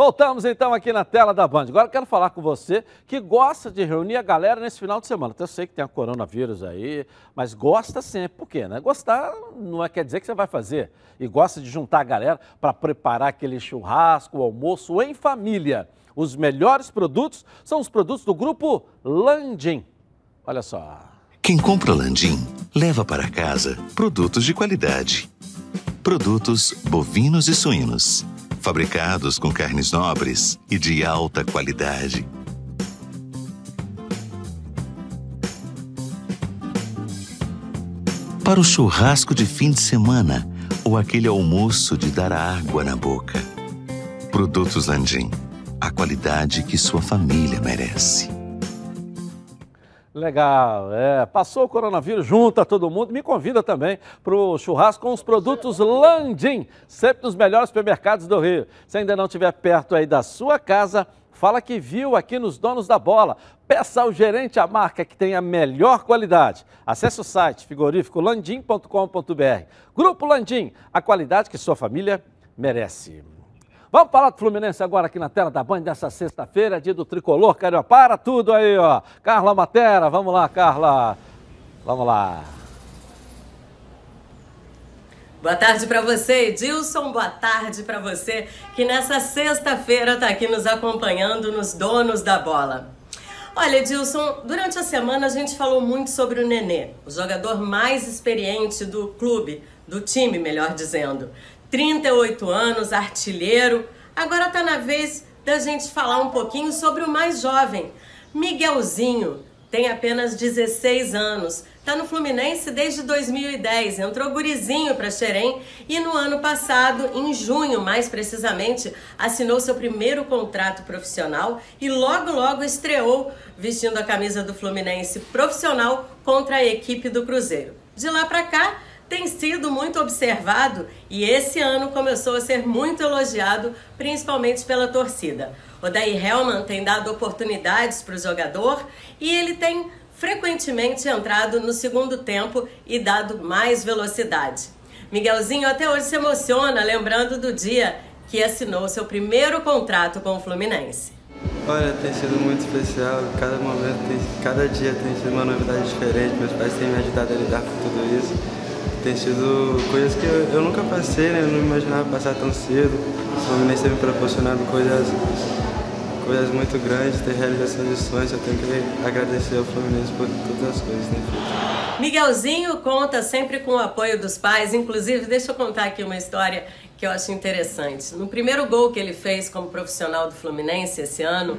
Voltamos então aqui na tela da Band. Agora quero falar com você que gosta de reunir a galera nesse final de semana. Então, eu sei que tem a coronavírus aí, mas gosta sempre. Por quê? Né? Gostar não é, quer dizer que você vai fazer. E gosta de juntar a galera para preparar aquele churrasco, o almoço em família. Os melhores produtos são os produtos do grupo Landim. Olha só. Quem compra Landim leva para casa produtos de qualidade. Produtos bovinos e suínos fabricados com carnes nobres e de alta qualidade. Para o churrasco de fim de semana ou aquele almoço de dar água na boca. Produtos Landim, a qualidade que sua família merece. Legal, é. Passou o coronavírus, junta todo mundo, me convida também para o churrasco com os produtos Landim, sempre nos melhores supermercados do Rio. Se ainda não estiver perto aí da sua casa, fala que viu aqui nos Donos da Bola. Peça ao gerente a marca que tem a melhor qualidade. Acesse o site frigoríficolandim.com.br. Grupo Landim, a qualidade que sua família merece. Vamos falar do Fluminense agora aqui na tela da Band dessa sexta-feira, dia do tricolor, Carioca. Para tudo aí, ó. Carla Matera, vamos lá, Carla. Vamos lá. Boa tarde para você, Edilson. Boa tarde para você que nessa sexta-feira está aqui nos acompanhando nos Donos da Bola. Olha, Edilson, durante a semana a gente falou muito sobre o Nenê, o jogador mais experiente do clube, do time, melhor dizendo. 38 anos, artilheiro. Agora está na vez da gente falar um pouquinho sobre o mais jovem, Miguelzinho tem apenas 16 anos. Está no Fluminense desde 2010. Entrou gurizinho para Xerém e no ano passado, em junho mais precisamente, assinou seu primeiro contrato profissional e logo logo estreou vestindo a camisa do Fluminense profissional contra a equipe do Cruzeiro. De lá para cá, tem sido muito observado e esse ano começou a ser muito elogiado, principalmente pela torcida. O Daí Helman tem dado oportunidades para o jogador e ele tem frequentemente entrado no segundo tempo e dado mais velocidade. Miguelzinho até hoje se emociona lembrando do dia que assinou seu primeiro contrato com o Fluminense. Olha, tem sido muito especial. Cada momento, cada dia tem sido uma novidade diferente. Meus pais têm me ajudado a lidar com tudo isso. Tem sido coisas que eu, eu nunca passei, né? Eu não imaginava passar tão cedo. O Fluminense tem me proporcionado coisas coisas muito grandes, ter realização de sonhos. Eu tenho que agradecer ao Fluminense por todas as coisas, né? Miguelzinho conta sempre com o apoio dos pais. Inclusive, deixa eu contar aqui uma história que eu acho interessante. No primeiro gol que ele fez como profissional do Fluminense esse ano,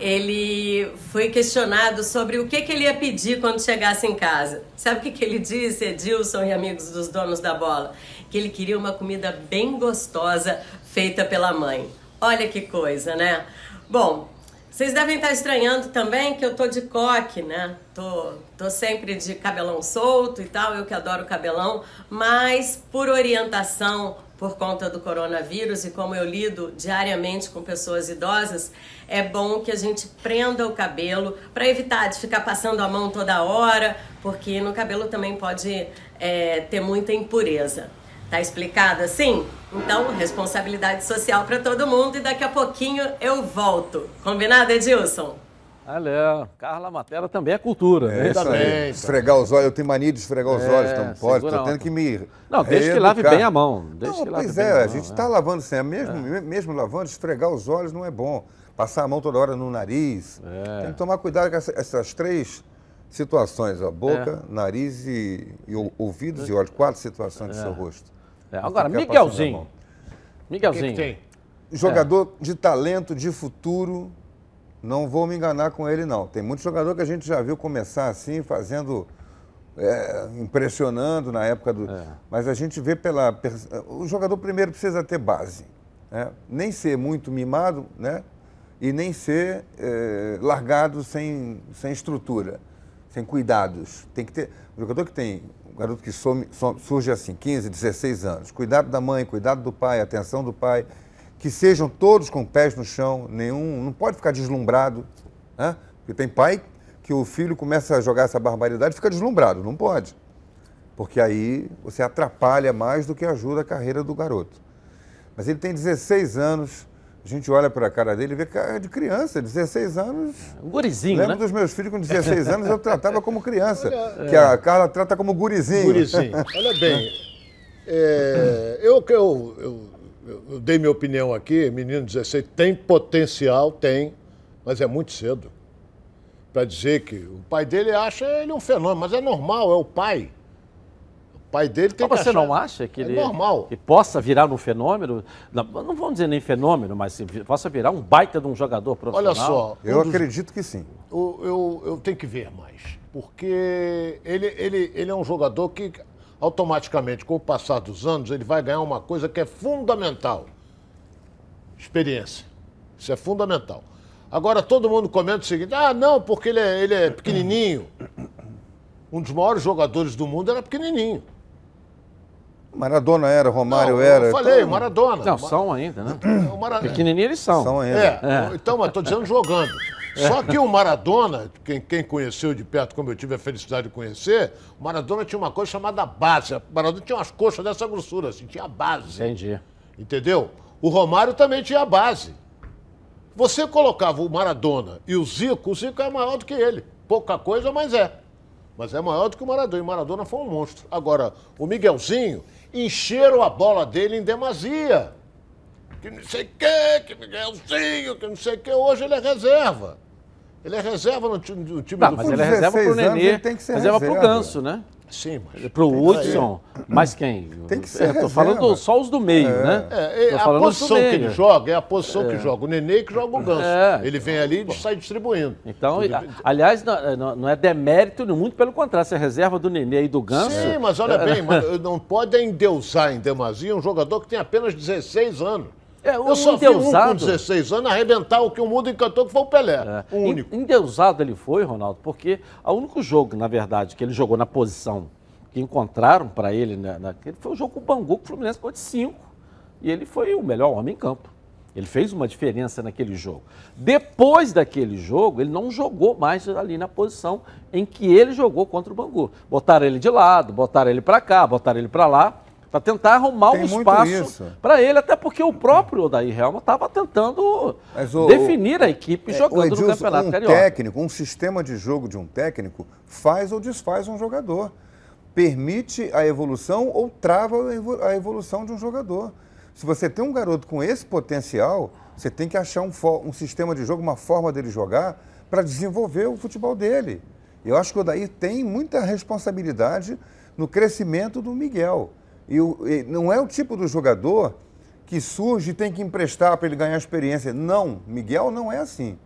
ele foi questionado sobre o que, que ele ia pedir quando chegasse em casa. Sabe o que, que ele disse, Edilson e amigos dos donos da bola? Que ele queria uma comida bem gostosa feita pela mãe. Olha que coisa, né? Bom, vocês devem estar estranhando também que eu tô de coque, né? Tô, tô sempre de cabelão solto e tal, eu que adoro cabelão, mas por orientação, por conta do coronavírus e como eu lido diariamente com pessoas idosas, é bom que a gente prenda o cabelo para evitar de ficar passando a mão toda hora, porque no cabelo também pode é, ter muita impureza. Tá explicado assim? Então, responsabilidade social para todo mundo e daqui a pouquinho eu volto. Combinado, Edilson? Olha, Carla Matera também é cultura. É, né? isso aí. Esfregar os olhos, eu tenho mania de esfregar os É, olhos, então pode, tô tendo que me. Não, desde que lave bem a mão, Não, que lave pois bem é, a a gente né? está lavando assim, mesmo, mesmo lavando, esfregar os olhos não é bom. Passar a mão toda hora no nariz. É. Tem que tomar cuidado com essa- essas três situações: a boca, nariz e, e ouvidos e olhos. Quatro situações do É. seu rosto. É, agora, Miguelzinho. Miguelzinho. tem? Jogador de talento, de futuro, não vou me enganar com ele, não. Tem muito jogador que a gente já viu começar assim, fazendo. é, impressionando na época do. Mas a gente vê pela. O jogador primeiro precisa ter base. né? Nem ser muito mimado, né? E nem ser é, largado sem, sem estrutura, sem cuidados. Tem que ter. O jogador que tem. O garoto que some- som- surge assim, 15, 16 anos. Cuidado da mãe, cuidado do pai, atenção do pai. Que sejam todos com pés no chão, nenhum. Não pode ficar deslumbrado. Né? Porque tem pai que o filho começa a jogar essa barbaridade e fica deslumbrado. Não pode. Porque aí você atrapalha mais do que ajuda a carreira do garoto. Mas ele tem 16 anos. A gente olha para a cara dele e vê que é de criança, 16 anos. Um gurizinho, Lembro né? dos meus filhos com 16 anos, eu tratava como criança. Olha, que a Carla trata como gurizinho. Gurizinho. Olha bem, é, eu, que eu, eu, eu- eu dei minha opinião aqui, menino 16, tem potencial, tem, mas é muito cedo. Para dizer que o pai dele acha ele um fenômeno, mas é normal, é o pai. O pai dele tem Mas que você achar- não acha que é ele normal. que possa virar um fenômeno? Não, não vamos dizer nem fenômeno, mas possa virar um baita de um jogador profissional? Olha só. Eu um dos- acredito que sim. Eu, eu, eu tenho que ver mais. Porque ele, ele, ele é um jogador que, automaticamente, com o passar dos anos, ele vai ganhar uma coisa que é fundamental: experiência. Isso é fundamental. Agora, todo mundo comenta o seguinte: ah, não, porque ele é, ele é pequenininho. Um dos maiores jogadores do mundo era pequenininho. Maradona era, Romário Não, era. Eu falei, então- Maradona. Não, são ainda, né? O Mara- Pequenininho eles são. São ainda. É, então, mas estou dizendo jogando. Só que o Maradona, quem, quem conheceu de perto, como eu tive a felicidade de conhecer, o Maradona tinha uma coisa chamada base. O Maradona tinha umas coxas dessa grossura, assim, tinha base. Entendi. Entendeu? O Romário também tinha base. Você colocava o Maradona e o Zico, o Zico é maior do que ele. Pouca coisa, mas é. Mas é maior do que o Maradona. E o Maradona foi um monstro. Agora, o Miguelzinho, encheram a bola dele em demasia. Que não sei o quê, que Miguelzinho, que não sei o quê. Hoje ele é reserva. Ele é reserva no time, no time Não, do mas ele é reserva pro 16 anos, Nenê, ele tem que ser reserva pro reserva. Ganso, né? Sim, mas. Pro tem que Hudson, mas quem? Tem que ser Eu tô falando só os do meio, né? É, é, a posição que ele joga é a posição que É. joga o Nenê que joga o Ganso. É. Ele vem ali e sai distribuindo. Então, aliás, não, não- é demérito, muito pelo contrário, se é reserva do Nenê e do Ganso. Sim, mas olha é, bem, não pode endeusar em demasia um jogador que tem apenas 16 anos. É, Eu só vi um com endeusado- 16 anos arrebentar o que o mundo encantou, que foi o Pelé. O único. En- Endeusado ele foi, Ronaldo, porque o único jogo, na verdade, que ele jogou na posição que encontraram para ele, na, naquele, foi o jogo com o Bangu, que o Fluminense ficou de 5. E ele foi o melhor homem em campo. Ele fez uma diferença naquele jogo. Depois daquele jogo, ele não jogou mais ali na posição em que ele jogou contra o Bangu. Botaram ele de lado, botaram ele para cá, botaram ele para lá, para tentar arrumar Tem um espaço para ele, até porque o próprio Odair Helma estava tentando o- definir a equipe É, jogando o no Edilson, Campeonato um Carioca. técnico, um sistema de jogo de um técnico faz ou desfaz um jogador. Permite a evolução ou trava a evo- a evolução de um jogador. Se você tem um garoto com esse potencial, você tem que achar um, um sistema de jogo, uma forma dele jogar para desenvolver o futebol dele. Eu acho que o Odair tem muita responsabilidade no crescimento do Miguel. E, o- e não é o tipo do jogador que surge e tem que emprestar para ele ganhar experiência. Não, Miguel não é assim.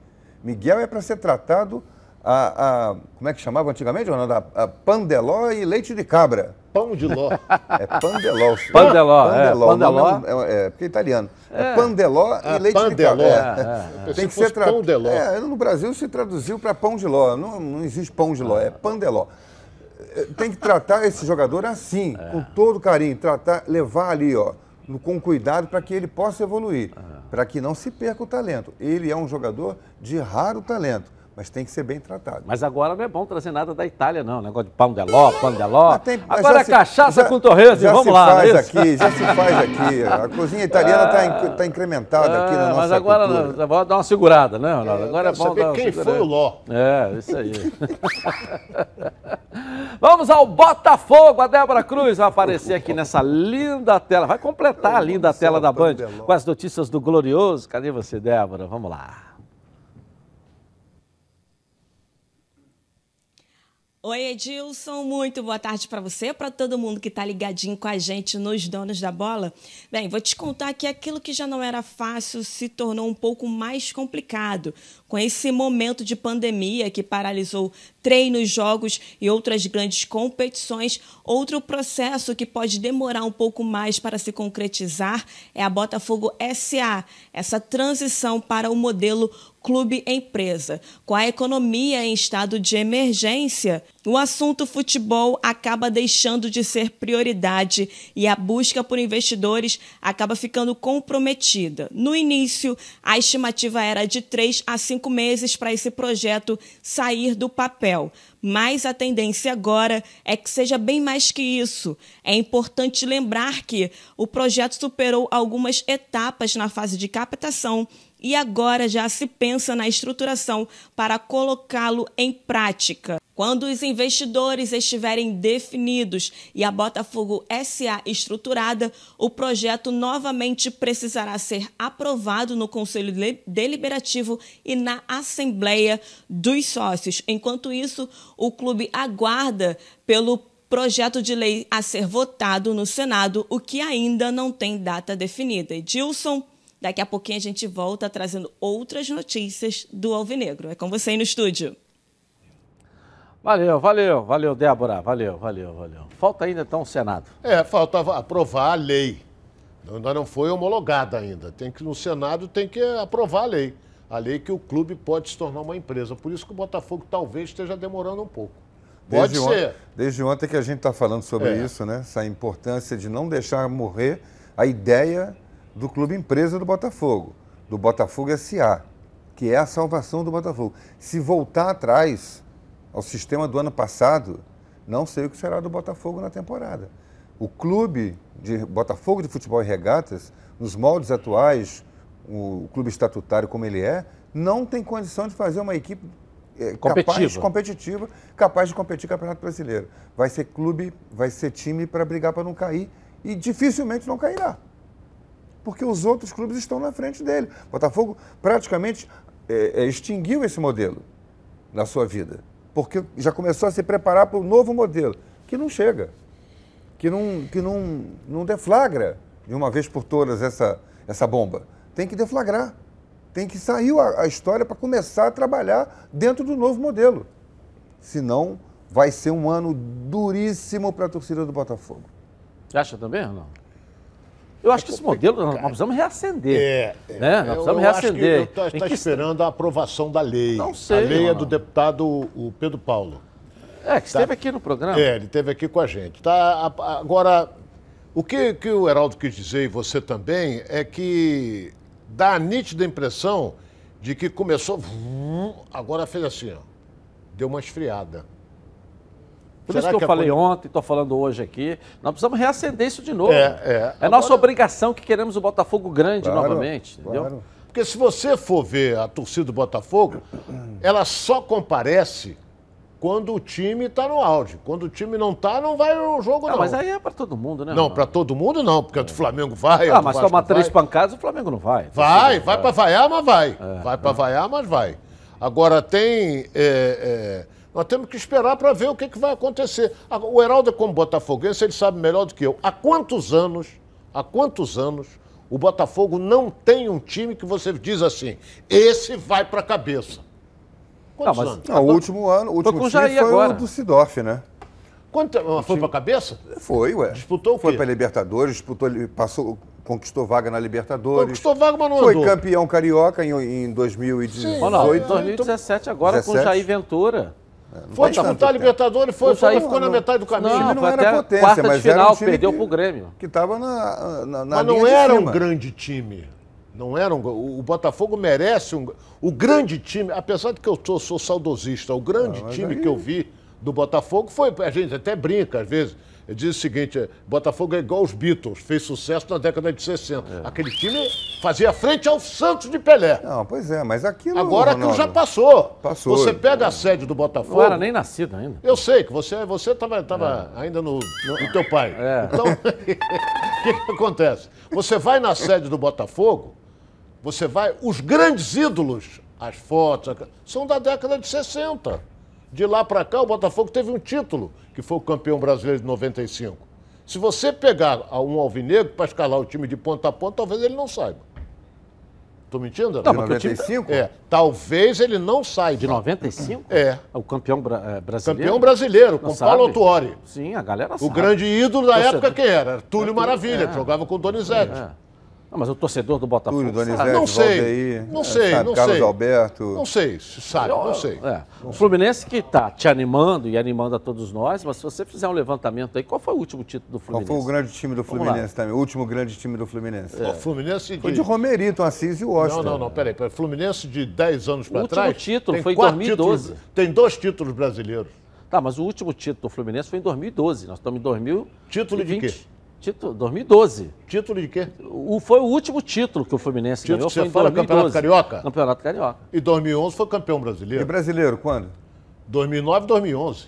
Miguel é para ser tratado a, a- Como é que chamava antigamente, Ronaldo? A, a pandeló e leite de cabra. Pão de ló. É pandeló. senhor. Pandeló, é, pandeló. O nome pandeló. É, é, porque é italiano. É, É. pandeló Ah, e leite de pandeló. cabra. É, É, é, é. Tem que ser tratado. de. É, no Brasil se traduziu para pão de ló. Não, não existe pão de ló, é pandeló. É, Tem que tratar esse jogador assim, com todo carinho, tratar, levar ali, ó, com cuidado para que ele possa evoluir, para que não se perca o talento. Ele é um jogador de raro talento, mas tem que ser bem tratado. Mas agora não é bom trazer nada da Itália, não. Negócio de pão de ló, pão de ló. Tem- Agora é se- cachaça já- com torresmo, vamos lá. faz é isso? aqui, já se faz aqui. A cozinha italiana está incrementada aqui na Ah, nossa Mas agora cultura. não, vamos dar uma segurada, né, Ronaldo? Agora é bom saber dar quem segurada. foi o Ló. É, isso aí. Vamos ao Botafogo. A Débora Cruz vai aparecer aqui nessa linda tela. Vai completar a linda tela da Band com as notícias do Glorioso. Cadê você, Débora? Vamos lá. Oi, Edilson, muito boa tarde para você, para todo mundo que está ligadinho com a gente nos Donos da Bola. Bem, vou te contar que aquilo que já não era fácil se tornou um pouco mais complicado. Com esse momento de pandemia que paralisou treinos, jogos e outras grandes competições, outro processo que pode demorar um pouco mais para se concretizar é a Botafogo SA, essa transição para o modelo clube-empresa. Com a economia em estado de emergência, o assunto futebol acaba deixando de ser prioridade e a busca por investidores acaba ficando comprometida. No início, a estimativa era de três a cinco meses para esse projeto sair do papel. Mas a tendência agora é que seja bem mais que isso. É importante lembrar que o projeto superou algumas etapas na fase de captação e agora já se pensa na estruturação para colocá-lo em prática. Quando os investidores estiverem definidos e a Botafogo SA estruturada, o projeto novamente precisará ser aprovado no Conselho Deliberativo e na Assembleia dos Sócios. Enquanto isso, o clube aguarda pelo projeto de lei a ser votado no Senado, o que ainda não tem data definida. Edilson, daqui a pouquinho a gente volta trazendo outras notícias do Alvinegro. É com você aí no estúdio. Valeu, valeu, valeu, Débora. Valeu, valeu, valeu. Falta ainda então o Senado. É, faltava aprovar a lei. Ainda não foi homologada ainda. Tem que no Senado tem que aprovar a lei. A lei que o clube pode se tornar uma empresa. Por isso que o Botafogo talvez esteja demorando um pouco. Pode Desde ser. Ontem, desde ontem que a gente está falando sobre É. isso, né? Essa importância de não deixar morrer a ideia do clube empresa do Botafogo, do Botafogo SA, que é a salvação do Botafogo. Se voltar atrás ao sistema do ano passado, não sei o que será do Botafogo na temporada. O clube de Botafogo de Futebol e Regatas, nos moldes atuais, o clube estatutário como ele é, não tem condição de fazer uma equipe é, capaz, Competitiva. capaz de competir no Campeonato Brasileiro. Vai ser clube, vai ser time para brigar para não cair e dificilmente não cairá. Porque os outros clubes estão na frente dele. Botafogo praticamente é, é, extinguiu esse modelo na sua vida, porque já começou a se preparar para o novo modelo, que não chega, que não, que não, não deflagra de uma vez por todas essa, essa bomba. Tem que deflagrar. Tem que sair a, a história para começar a trabalhar dentro do novo modelo. Senão, vai ser um ano duríssimo para a torcida do Botafogo. Você acha também, não? Eu acho que esse modelo nós precisamos reacender. É, é. Né? Nós precisamos eu reacender. Que está tá esperando a aprovação da lei. Não sei, A lei é mano. do deputado o Pedro Paulo. É, que esteve aqui no programa. É, ele esteve aqui com a gente. Tá, agora, o que, que o Heraldo quis dizer, e você também, é que dá a nítida impressão de que começou, agora fez assim, ó, deu uma esfriada. Por Será isso que eu que a falei coisa- ontem, estou falando hoje aqui. Nós precisamos reacender isso de novo. É, é. nossa Agora- obrigação que queremos o Botafogo grande Claro, novamente, entendeu? Porque se você for ver a torcida do Botafogo, ela só comparece quando o time está no auge. Quando o time não está, não vai o jogo, Ah, não. mas aí é para todo mundo, né? Não, para todo mundo não, porque o Flamengo vai. Ah, mas tomar três vai. pancadas, o Flamengo não vai. Vai, vai para vaiar, mas vai. É. Vai para vaiar, mas vai. Agora tem. é, é, nós temos que esperar para ver o que, que vai acontecer. O Heraldo, como botafoguense, ele sabe melhor do que eu. Há quantos anos, há quantos anos, o Botafogo não tem um time que você diz assim, esse vai para a cabeça? Quantos Não, mas- anos? Não, o último ano, o último com o time foi agora. o do Sidorf, né? Quanto, foi para a cabeça? Foi, ué. Disputou o Foi para Libertadores, disputou, passou, conquistou vaga na Libertadores. Conquistou vaga, mas não Foi andou. campeão carioca em, em 2018. Ronaldo, em 2017 agora com o 17. Jair Ventura. Foi disputar a Libertadores, foi, O foi, ficou na metade do caminho. Não, não foi era até potência, quarta de mas era final, um time perdeu que- pro Grêmio. Que estava na, na, na Mas não era um grande time. Não era um, o o Botafogo merece um. O grande time, apesar de que eu sou, sou saudosista, o grande Ah, time aí- que eu vi do Botafogo foi. A gente até brinca às vezes. Diz o seguinte: é, Botafogo é igual os Beatles, fez sucesso na década de 60. É. Aquele time fazia frente ao Santos de Pelé. Não, pois é, mas aquilo. Agora aquilo Ronaldo, já passou. Passou. Você pega a sede do Botafogo. Não era nem nascido ainda. Eu sei que você você estava tava ainda no, no teu pai. É. Então, o que, que acontece? Você vai na sede do Botafogo, você vai. Os grandes ídolos, as fotos, são da década de 60. De lá para cá, o Botafogo teve um título, que foi o campeão brasileiro de 95. Se você pegar a um alvinegro para escalar o time de ponta a ponta, talvez ele não saiba. Estou mentindo? Não, porque o time- 95? É, talvez ele não saiba. De 95? É. O campeão bra- eh, brasileiro? Campeão brasileiro, com Não Paulo? Autuori. Sim, a galera O sabe. grande ídolo da época quem era? Túlio Maravilha, é. que jogava com o Donizete. É. Não, mas o torcedor do Botafogo. Túlio. Donizete, não sei, Valdeir, não é, sei, sabe, não Carlos sei. Alberto. Não sei, se sabe, não sei. É. O Fluminense que está te animando e animando a todos nós, mas se você fizer um levantamento aí, qual foi o último título do Qual Fluminense? foi o grande time do Fluminense também? O último grande time do Fluminense. O Fluminense Foi de... de Romerito, Assis e Washington. Não, não, não, peraí, peraí. Fluminense de 10 anos para último trás. título tem foi em quatro 2012. títulos- tem dois títulos brasileiros. Tá, mas o último título do Fluminense foi em 2012. Nós estamos em 2020. Título de quê? Título 2012. Título de quê? O, foi o último título que o Fluminense Título ganhou que foi você em fala, 2012. Campeonato Carioca? Campeonato Carioca. E 2011 foi campeão E brasileiro. brasileiro, quando? 2009 2011.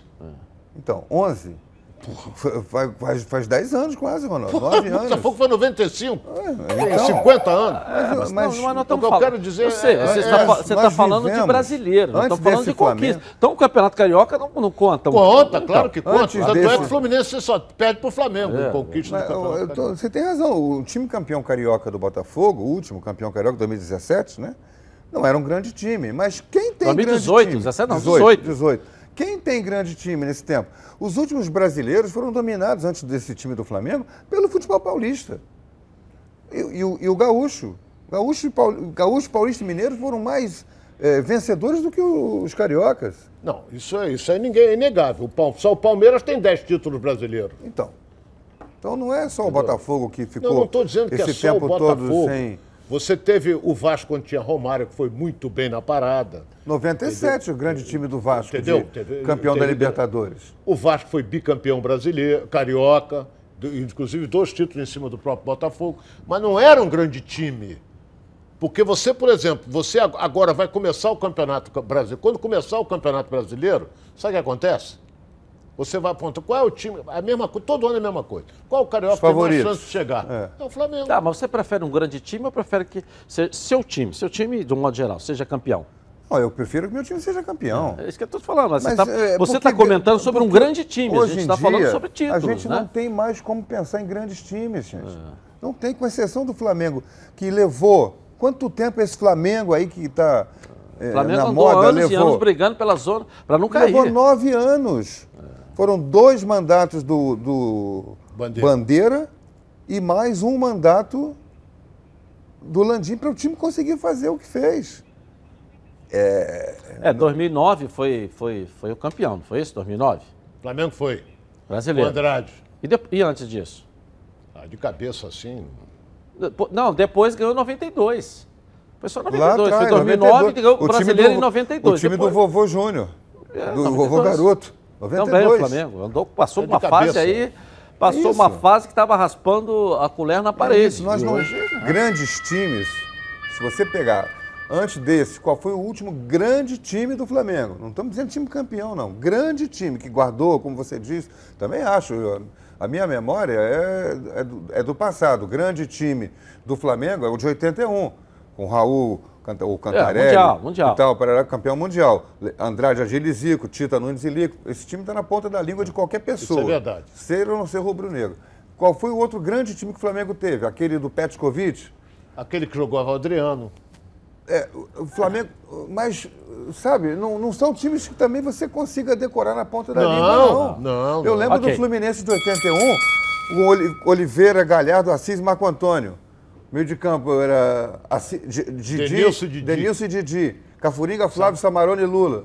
Então, 11. F- Faz, faz, faz 10 anos quase, Ronaldo. 9 O anos. Botafogo foi 95. Tem então. 50 anos. Mas, mas- não, mas nós o que eu falando. quero dizer eu sei, é- você é- está nós tá falando de brasileiro, antes estamos falando de desse conquista. Flamengo. Então o Campeonato Carioca não, não conta. Conta, Então, claro que conta. antes Tanto é desse- que o Fluminense só perde pro Flamengo É. conquista Mas, do eu- campeonato. eu tô- Carioca. você tem razão. O time campeão carioca do Botafogo, o último campeão carioca, 2017, né? Não era um grande time. Mas quem tem 2018, grande time? 17 não, 18. 18. 18. Quem tem grande time nesse tempo? Os últimos brasileiros foram dominados antes desse time do Flamengo pelo futebol paulista. E, e o, e o gaúcho. Gaúcho, Paul- gaúcho, paulista e mineiro foram mais eh, vencedores do que os cariocas. Não, isso é, isso é ninguém é inegável. O Pal- só o Palmeiras tem 10 títulos brasileiros. Então. Então não é só o Botafogo que ficou Não, não dizendo que esse é tempo todo sem. Você teve o Vasco quando tinha Romário, que foi muito bem na parada. 97, o grande time do Vasco, Entendeu? de- Teve- campeão da teve- Libertadores. O Vasco foi bicampeão brasileiro, carioca, inclusive dois títulos em cima do próprio Botafogo. Mas não era um grande time. Porque você, por exemplo, você ag- agora vai começar o Campeonato Brasileiro. Quando começar o Campeonato Brasileiro, sabe o que acontece? Você vai apontar qual é o time. A mesma coisa, todo ano é a mesma coisa. Qual o carioca tem mais chance de chegar? É. É, o Flamengo. Tá, mas você prefere um grande time ou prefere que se- seu time, seu time, de um modo geral, seja campeão? Não, eu prefiro que meu time seja campeão. É isso que eu estou te falando. Você Mas, está é, você tá comentando sobre um grande time. A hoje gente em está falando sobre títulos, A gente né? não tem mais como pensar em grandes times, gente. É. Não tem, com exceção do Flamengo, que levou. Quanto tempo esse Flamengo aí que está O Flamengo na andou moda anos e levou? anos brigando pela zona para não cair. Levou nove anos. Foram dois mandatos do, do Bandeira. Bandeira. e mais um mandato do Landim para o time conseguir fazer o que fez. É, É, 2009 foi, foi, foi o campeão, não foi isso? 2009? Flamengo foi. Brasileiro. O Andrade. E, de- e antes disso? Ah, de cabeça assim. Não, depois ganhou 92. Foi só Lá 92. atrás, foi 2009 e 92. ganhou o time brasileiro do- em 92. O time Depois- do vovô Júnior. É, do 92. vovô Garoto. 92. Também o Flamengo. Andou, passou É uma fase cabeça. aí, passou Isso. uma fase que estava raspando a colher na É parede. isso, nós não. hoje, Grandes times, se você pegar antes desse, qual foi o último grande time do Flamengo? Não estamos dizendo time campeão, não. Grande time que guardou, como você disse, também acho. eu- a minha memória é, é, do, é do passado. O grande time do Flamengo é o de 81, com o Raul, o Cantarelli. É, mundial, mundial. E tal, Parará, campeão mundial. Andrade Agile e Zico, Tita Nunes e Lico. Esse time está na ponta da língua de qualquer pessoa. Isso é verdade. Ser ou não ser rubro-negro. Qual foi o outro grande time que o Flamengo teve? Aquele do Petkovic? Aquele que jogou o Adriano. É, o Flamengo, mas, sabe, não, não são times que também você consiga decorar na ponta da Não, língua, não. não, Eu não. lembro Ok. do Fluminense de 81, o Oli- Oliveira, Galhardo, Assis e Marco Antônio. Meio de campo era Assis, Di- Didi, Denilson e Didi. Denilson e Didi. Cafuriga, Flávio, Samarone e Lula.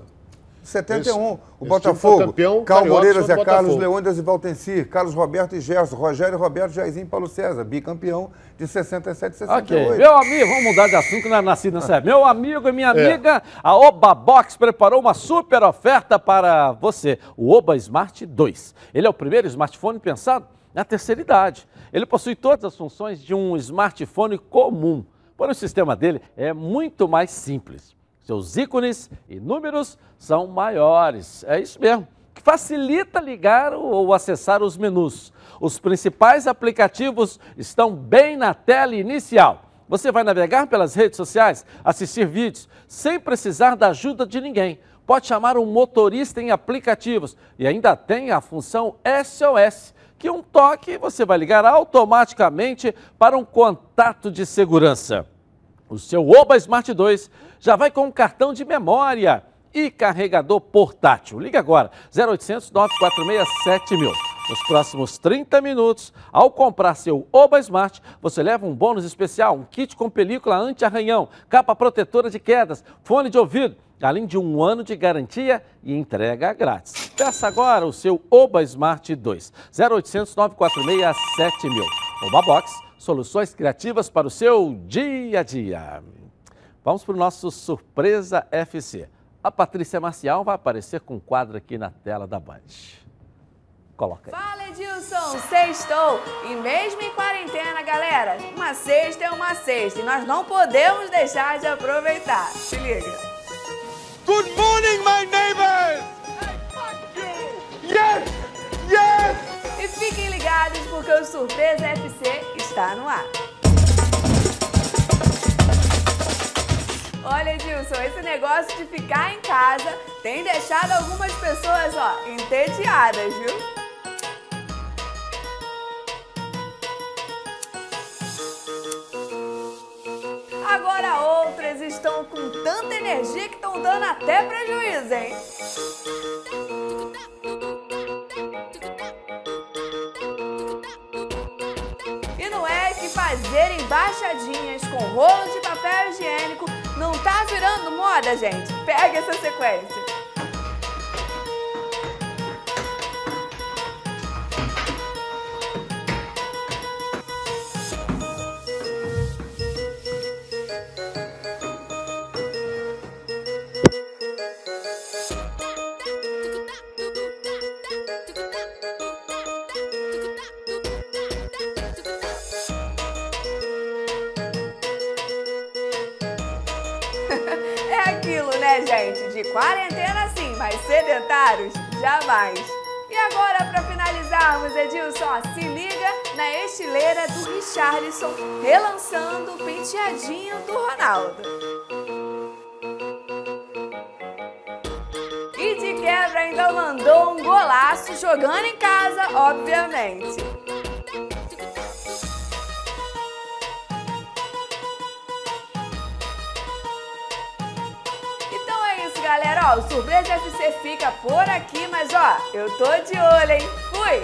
71, Esse- o Botafogo. campeão Cal Moreira, Zé Carlos. Leônidas e Valtencir, Carlos Roberto e Gerson, Rogério Roberto, Jairzinho e Paulo César, bicampeão de 67 e 68. Ok, meu amigo, vamos mudar de assunto que não é nascido nessa época. Meu amigo e minha É. amiga, a Oba Box preparou uma super oferta para você. O Oba Smart 2. Ele é o primeiro smartphone pensado na terceira idade. Ele possui todas as funções de um smartphone comum, porém o sistema dele é muito mais simples. Seus ícones e números são maiores. É isso mesmo. Que facilita ligar ou acessar os menus. Os principais aplicativos estão bem na tela inicial. Você vai navegar pelas redes sociais, assistir vídeos, sem precisar da ajuda de ninguém. Pode chamar um motorista em aplicativos e ainda tem a função SOS, que um toque você vai ligar automaticamente para um contato de segurança. O seu Oba Smart 2 já vai com um cartão de memória e carregador portátil. Liga agora, 0800 946 7000. Nos próximos 30 minutos, ao comprar seu Oba Smart, você leva um bônus especial, um kit com película anti-arranhão, capa protetora de quedas, fone de ouvido, além de um ano de garantia e entrega grátis. Peça agora o seu Oba Smart 2, 0800 946 7000. Oba Box, soluções criativas para o seu dia a dia. Vamos para o nosso Surpresa FC. A Patrícia Marcial vai aparecer com um quadro aqui na tela da Band. Coloca aí. Fala Edilson, sextou! E mesmo em quarentena, galera, uma sexta é uma sexta e nós não podemos deixar de aproveitar. Se liga! Good morning, my neighbors! Yes! Yes! E fiquem ligados porque o Surpresa FC está no ar. Olha, Edilson, esse negócio de ficar em casa tem deixado algumas pessoas, ó, entediadas, viu? Agora outras estão com tanta energia que estão dando até prejuízo, hein? E não é que fazer embaixadinhas com rolo de papel higiênico não tá virando moda, gente? Pega essa sequência. mais. E agora, para finalizarmos, Edilson, ó, se liga na estileira do Richarlison, relançando o penteadinho do Ronaldo. E de quebra ainda mandou um golaço jogando em casa, obviamente. Ó, o Surpresa FC fica por aqui, mas ó, eu tô de olho, hein? Fui!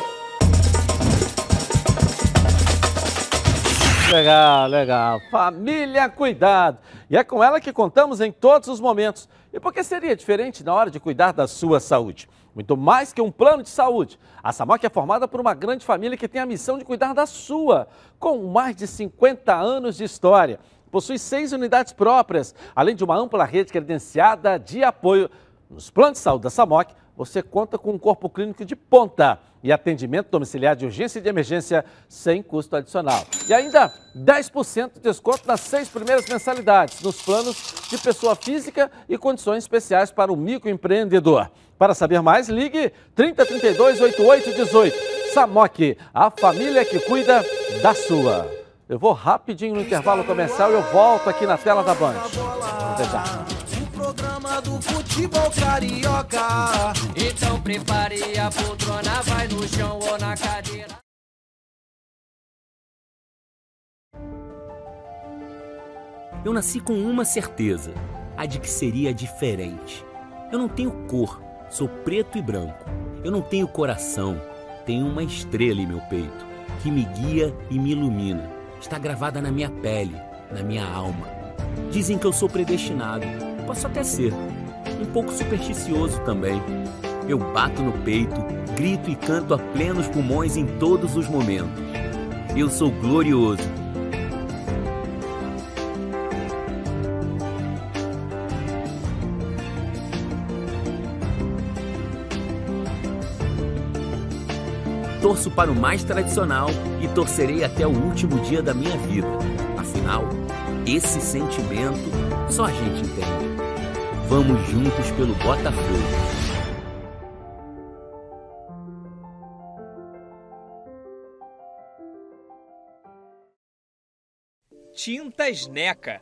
Legal, legal. Família Cuidado. E é com ela que contamos em todos os momentos. E por que seria diferente na hora de cuidar da sua saúde? Muito mais que um plano de saúde. A Samoc é formada por uma grande família que tem a missão de cuidar da sua, com mais de 50 anos de história. Possui seis unidades próprias, além de uma ampla rede credenciada de apoio. Nos planos de saúde da Samoc, você conta com um corpo clínico de ponta e atendimento domiciliar de urgência e de emergência sem custo adicional. E ainda 10% de desconto nas seis primeiras mensalidades nos planos de pessoa física e condições especiais para o microempreendedor. Para saber mais, ligue 3032 8818. Samok, a família que cuida da sua. Eu vou rapidinho no intervalo comercial e eu volto aqui na tela da Band. Até já programa do futebol carioca. Então prepare a poltrona, vai no chão ou na cadeira. Eu nasci com uma certeza, a de que seria diferente. Eu não tenho cor, sou preto e branco. Eu não tenho coração, tenho uma estrela em meu peito, que me guia e me ilumina. Está gravada na minha pele, na minha alma. Dizem que eu sou predestinado Posso até ser. Um pouco supersticioso também. Eu bato no peito, grito e canto a plenos pulmões em todos os momentos. Eu sou glorioso. Torço para o mais tradicional e torcerei até o último dia da minha vida. Afinal, esse sentimento só a gente entende. Vamos juntos pelo Botafogo. Tintas Neca.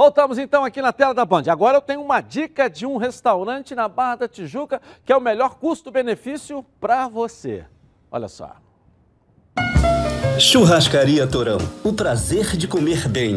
Voltamos então aqui na tela da Band. Agora eu tenho uma dica de um restaurante na Barra da Tijuca que é o melhor custo-benefício para você. Olha só. Churrascaria Torão. O prazer de comer bem.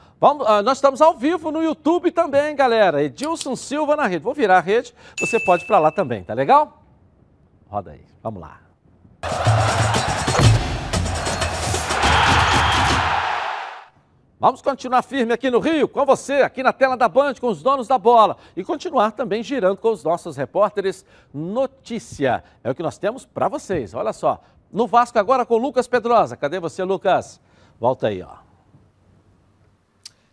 Vamos, uh, nós estamos ao vivo no YouTube também, galera. Edilson Silva na rede. Vou virar a rede, você pode ir para lá também, tá legal? Roda aí, vamos lá. Vamos continuar firme aqui no Rio, com você, aqui na tela da Band, com os donos da bola. E continuar também girando com os nossos repórteres. Notícia é o que nós temos para vocês. Olha só, no Vasco agora com o Lucas Pedrosa. Cadê você, Lucas? Volta aí, ó.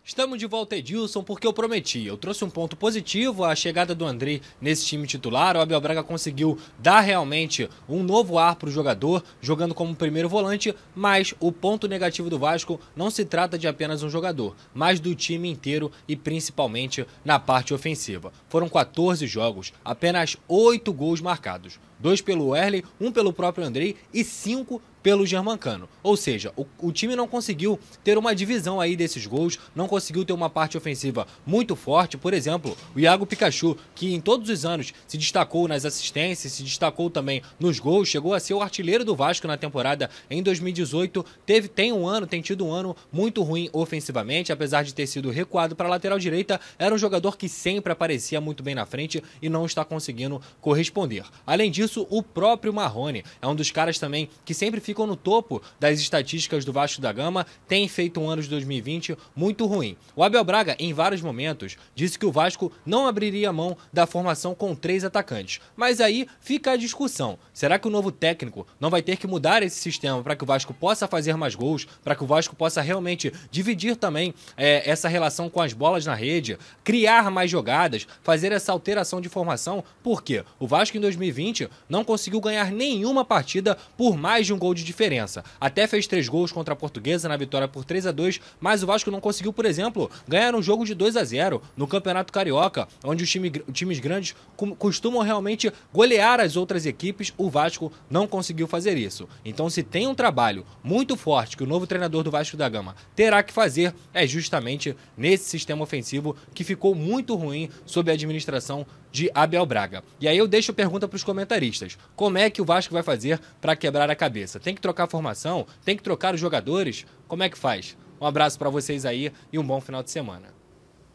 Estamos de volta, Edilson, porque eu prometi. Eu trouxe um ponto positivo, a chegada do André nesse time titular. O Abel Braga conseguiu dar realmente um novo ar para o jogador, jogando como primeiro volante. Mas o ponto negativo do Vasco não se trata de apenas um jogador, mas do time inteiro e principalmente na parte ofensiva. Foram 14 jogos, apenas 8 gols marcados. Dois pelo Erley, um pelo próprio Andrei e cinco pelo Germancano. Ou seja, o, o, time não conseguiu ter uma divisão aí desses gols, não conseguiu ter uma parte ofensiva muito forte. Por exemplo, o Iago Pikachu, que em todos os anos se destacou nas assistências, se destacou também nos gols, chegou a ser o artilheiro do Vasco na temporada em 2018. Teve, tem um ano, tem tido um ano muito ruim ofensivamente, apesar de ter sido recuado para a lateral direita, era um jogador que sempre aparecia muito bem na frente e não está conseguindo corresponder. Além disso, o próprio Marrone é um dos caras também que sempre ficam no topo das estatísticas do Vasco da Gama, tem feito um ano de 2020 muito ruim. O Abel Braga, em vários momentos, disse que o Vasco não abriria mão da formação com três atacantes. Mas aí fica a discussão: será que o novo técnico não vai ter que mudar esse sistema para que o Vasco possa fazer mais gols, para que o Vasco possa realmente dividir também é, essa relação com as bolas na rede, criar mais jogadas, fazer essa alteração de formação? Porque o Vasco em 2020 não conseguiu ganhar nenhuma partida por mais de um gol de diferença. Até fez três gols contra a Portuguesa na vitória por 3 a 2 mas o Vasco não conseguiu, por exemplo, ganhar um jogo de 2 a 0 no Campeonato Carioca, onde os time, times grandes costumam realmente golear as outras equipes. O Vasco não conseguiu fazer isso. Então, se tem um trabalho muito forte que o novo treinador do Vasco da Gama terá que fazer, é justamente nesse sistema ofensivo que ficou muito ruim sob a administração de Abel Braga. E aí eu deixo a pergunta para os comentaristas: como é que o Vasco vai fazer para quebrar a cabeça? Tem que trocar a formação? Tem que trocar os jogadores? Como é que faz? Um abraço para vocês aí e um bom final de semana.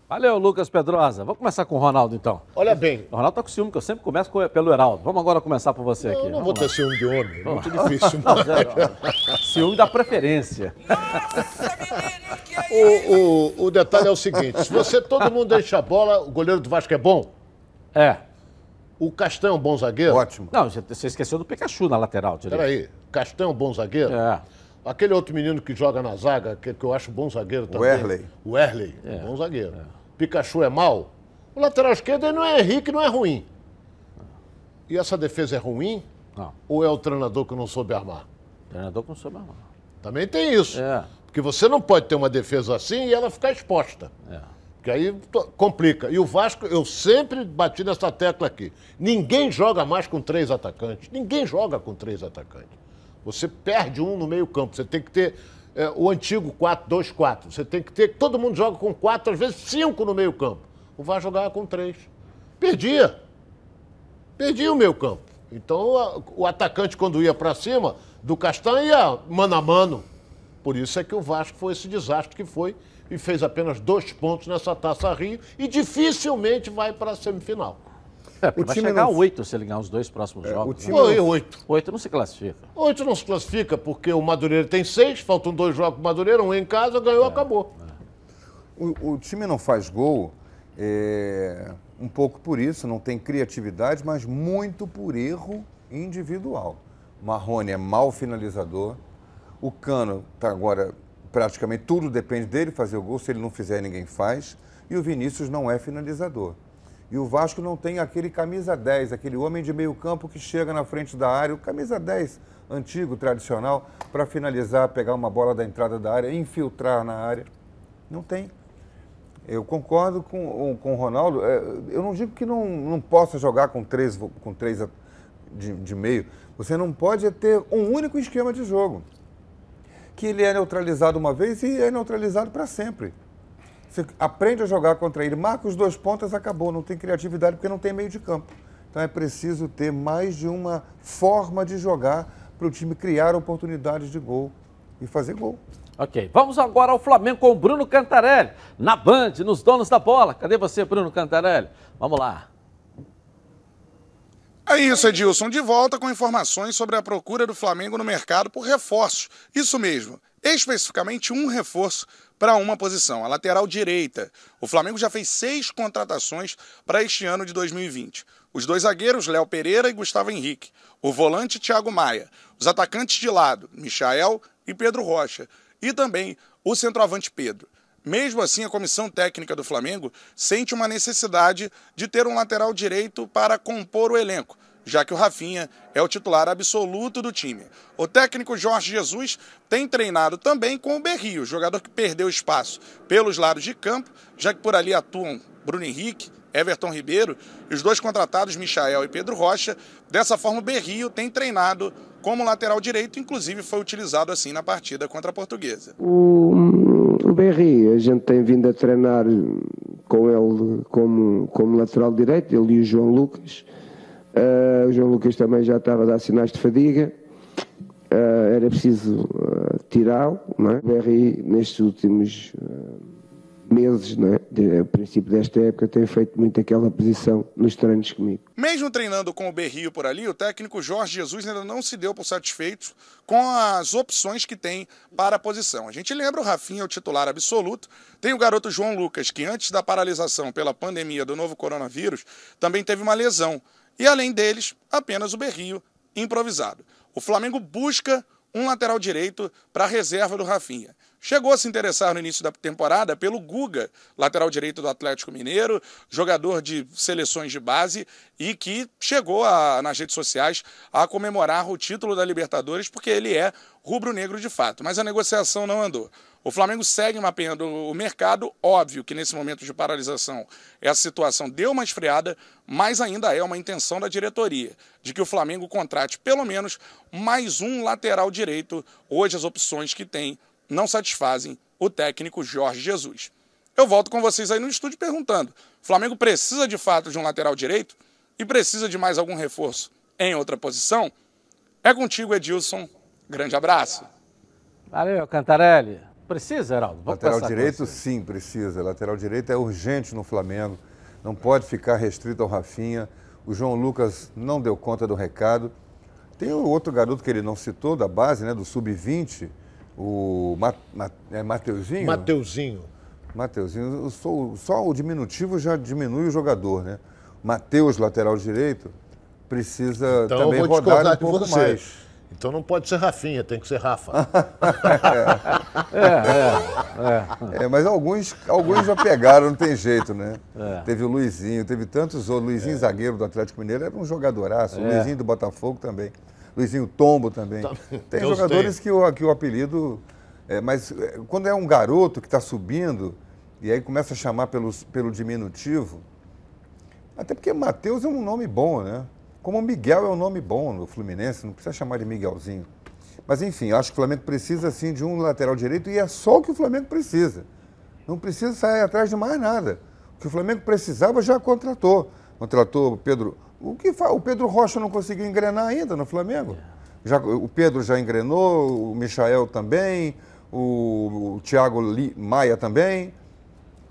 Valeu, Lucas Pedrosa. Vamos começar com o Ronaldo, então. Olha bem. O Ronaldo tá com ciúme, que eu sempre começo com, pelo Heraldo. Vamos agora começar por você não, aqui. Eu não Vamos vou lá. ter ciúme de homem, é muito Não. difícil. Não, zero. ciúme da preferência. o, o, o detalhe é o seguinte: se você todo mundo deixa a bola, o goleiro do Vasco é bom? É. O Castan é um bom zagueiro? Ótimo. Não, você esqueceu do Pikachu na lateral direita. Peraí, Castan é um bom zagueiro? É. Aquele outro menino que joga na zaga, que, que eu acho bom zagueiro também. Erley. O Erley, É. bom zagueiro. Pikachu é mau? O lateral esquerdo ele não é Henrique, não é ruim. E essa defesa é ruim? Não. Ou é o treinador que não soube armar? O treinador que não soube armar. Também tem isso. É. Porque você não pode ter uma defesa assim e ela ficar exposta. É. Porque aí complica. E o Vasco, eu sempre bati nessa tecla aqui. Ninguém joga mais com três atacantes. Ninguém joga com três atacantes. Você perde um no meio-campo. Você tem que ter é, o antigo 4-2-4. Você tem que ter. Todo mundo joga com quatro, às vezes cinco no meio-campo. O Vasco jogava com três. Perdia. Perdia o meio-campo. Então a- o atacante, quando ia para cima, do Castanho ia mano a mano. Por isso é que o Vasco foi esse desastre que foi e fez apenas dois pontos nessa Taça Rio e dificilmente vai para a semifinal. É, O vai time chegar a não- oito se ele ganhar os dois próximos jogos. o time né? Foi oito. Oito não se classifica. Oito não se classifica porque o Madureira tem seis, faltam dois jogos para o Madureira, um em casa, ganhou, acabou. O, o time não faz gol é, um pouco por isso, não tem criatividade, mas muito por erro individual. Marrone é mau finalizador. O Cano está agora, praticamente tudo depende dele fazer o gol. Se ele não fizer, ninguém faz. E o Vinícius não é finalizador. E o Vasco não tem aquele camisa 10, aquele homem de meio campo que chega na frente da área, o camisa 10 antigo, tradicional, para finalizar, pegar uma bola da entrada da área, infiltrar na área. Não tem. Eu concordo com, com o Ronaldo. É, Eu não digo que não, não possa jogar com três, com três de, de meio. Você não pode ter um único esquema de jogo. Que ele é neutralizado uma vez e é neutralizado para sempre. Você aprende a jogar contra ele, marca os dois pontas, acabou. Não tem criatividade porque não tem meio de campo. Então é preciso ter mais de uma forma de jogar para o time criar oportunidades de gol e fazer gol. Ok, vamos agora ao Flamengo com o Bruno Cantarelli, na Band, nos donos da bola. Cadê você, Bruno Cantarelli? Vamos lá. É isso, Edilson. De volta com informações sobre a procura do Flamengo no mercado por reforços. Isso mesmo. especificamente um reforço para uma posição, a lateral direita. O Flamengo já fez seis contratações para este ano de 2020. Os dois zagueiros, Léo Pereira e Gustavo Henrique. O volante, Thiago Maia. Os atacantes de lado, Michael e Pedro Rocha. E também o centroavante Pedro. Mesmo assim, a comissão técnica do Flamengo sente uma necessidade de ter um lateral direito para compor o elenco, já que o Rafinha é o titular absoluto do time. O técnico Jorge Jesus tem treinado também com o Berrio, jogador que perdeu espaço pelos lados de campo, já que por ali atuam Bruno Henrique, Everton Ribeiro e os dois contratados, Michael e Pedro Rocha. Dessa forma, o Berrio tem treinado como lateral direito, inclusive foi utilizado assim na partida contra a Portuguesa. O, o Berri, a gente tem vindo a treinar com ele como, como lateral direito, ele e o João Lucas. Uh, o João Lucas também já estava a dar sinais de fadiga. Uh, era preciso uh, tirá-lo. É? O Berri, nestes últimos meses, é? De, a princípio desta época, tem feito muito aquela posição nos treinos comigo. Mesmo treinando com o Berrio por ali, o técnico Jorge Jesus ainda não se deu por satisfeito com as opções que tem para a posição. A gente lembra o Rafinha, o titular absoluto, tem o garoto João Lucas, que antes da paralisação pela pandemia do novo coronavírus, também teve uma lesão. E além deles, apenas o Berrio improvisado. O Flamengo busca um lateral direito para a reserva do Rafinha. Chegou a se interessar no início da temporada pelo Guga, lateral direito do Atlético Mineiro, jogador de seleções de base e que chegou a, nas redes sociais a comemorar o título da Libertadores porque ele é rubro-negro de fato. Mas a negociação não andou. O Flamengo segue mapeando o mercado. Óbvio que nesse momento de paralisação essa situação deu uma esfriada, mas ainda é uma intenção da diretoria de que o Flamengo contrate pelo menos mais um lateral direito. Hoje as opções que tem não satisfazem o técnico Jorge Jesus. Eu volto com vocês aí no estúdio perguntando: o Flamengo precisa de fato de um lateral direito e precisa de mais algum reforço em outra posição? É contigo, Edilson. Grande abraço. Valeu, Cantarelli. Precisa, Heraldo? Vamos lateral direito, sim, precisa. Lateral direito é urgente no Flamengo. Não pode ficar restrito ao Rafinha. O João Lucas não deu conta do recado. Tem o outro garoto que ele não citou, da base, né, do Sub-20, o Ma, Ma, é Mateuzinho? Mateuzinho. Mateuzinho. Só, só o diminutivo já diminui o jogador, né? Mateus, lateral direito, precisa então, também rodar um pouco mais. Então não pode ser Rafinha, tem que ser Rafa. é, é, é, é, mas alguns, alguns já pegaram, não tem jeito, né? É. Teve o Luizinho, teve tantos outros. Luizinho, é. zagueiro do Atlético Mineiro, era um jogadoraço. O é. Luizinho do Botafogo também. Luizinho Tombo também. Tá. Tem Deus jogadores tem. Que, o, que o apelido. É, mas quando é um garoto que está subindo, e aí começa a chamar pelos, pelo diminutivo, até porque Matheus é um nome bom, né? Como Miguel é um nome bom no Fluminense, não precisa chamar de Miguelzinho. Mas enfim, acho que o Flamengo precisa sim de um lateral direito e é só o que o Flamengo precisa. Não precisa sair atrás de mais nada. O que o Flamengo precisava já contratou. Contratou o Pedro, o que o Pedro Rocha não conseguiu engrenar ainda no Flamengo. Já, o Pedro já engrenou, o Michael também, o, o Thiago Maia também.